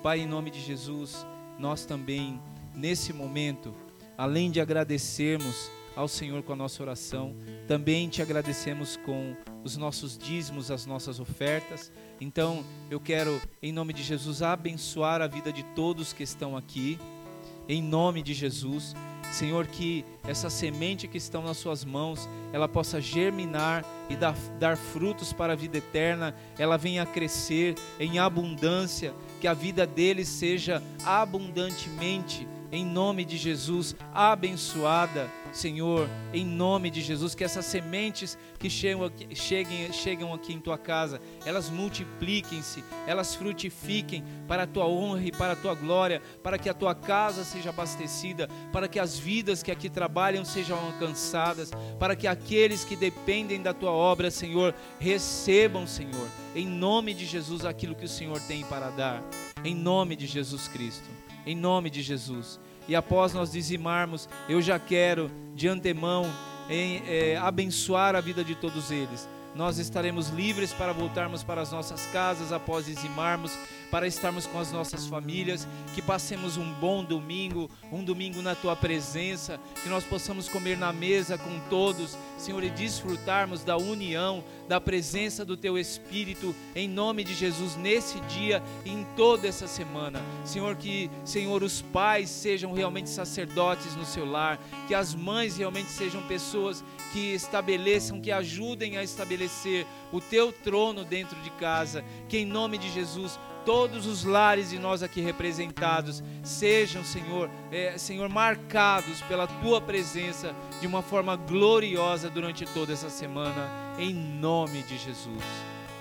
Pai, em nome de Jesus, nós também nesse momento, além de agradecermos ao Senhor com a nossa oração, também te agradecemos com os nossos dízimos, as nossas ofertas. Então, eu quero, em nome de Jesus, abençoar a vida de todos que estão aqui, em nome de Jesus. Senhor, que essa semente que estão nas Suas mãos, ela possa germinar e dar, dar frutos para a vida eterna, ela venha crescer em abundância, que a vida deles seja abundantemente em nome de Jesus, abençoada, Senhor, em nome de Jesus, que essas sementes que chegam aqui, cheguem, chegam aqui em tua casa, elas multipliquem-se, elas frutifiquem para a tua honra e para a tua glória, para que a tua casa seja abastecida, para que as vidas que aqui trabalham sejam alcançadas, para que aqueles que dependem da tua obra, Senhor, recebam, Senhor, em nome de Jesus, aquilo que o Senhor tem para dar, em nome de Jesus Cristo em nome de Jesus. E após nós dizimarmos, eu já quero de antemão em, é, abençoar a vida de todos eles. Nós estaremos livres para voltarmos para as nossas casas após dizimarmos para estarmos com as nossas famílias, que passemos um bom domingo, um domingo na tua presença, que nós possamos comer na mesa com todos, Senhor, e desfrutarmos da união, da presença do teu Espírito, em nome de Jesus, nesse dia e em toda essa semana. Senhor, que, Senhor, os pais sejam realmente sacerdotes no seu lar, que as mães realmente sejam pessoas que estabeleçam, que ajudem a estabelecer o teu trono dentro de casa, que em nome de Jesus todos os lares de nós aqui representados sejam, Senhor, é, Senhor, marcados pela Tua presença de uma forma gloriosa durante toda essa semana, em nome de Jesus.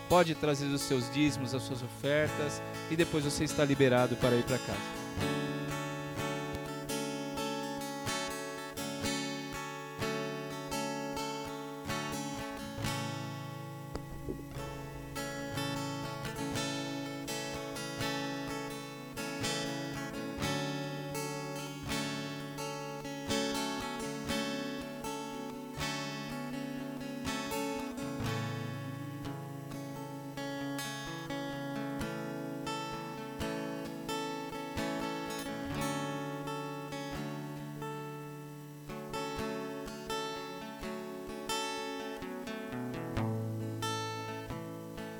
Pode trazer os seus dízimos, as suas ofertas e depois você está liberado para ir para casa.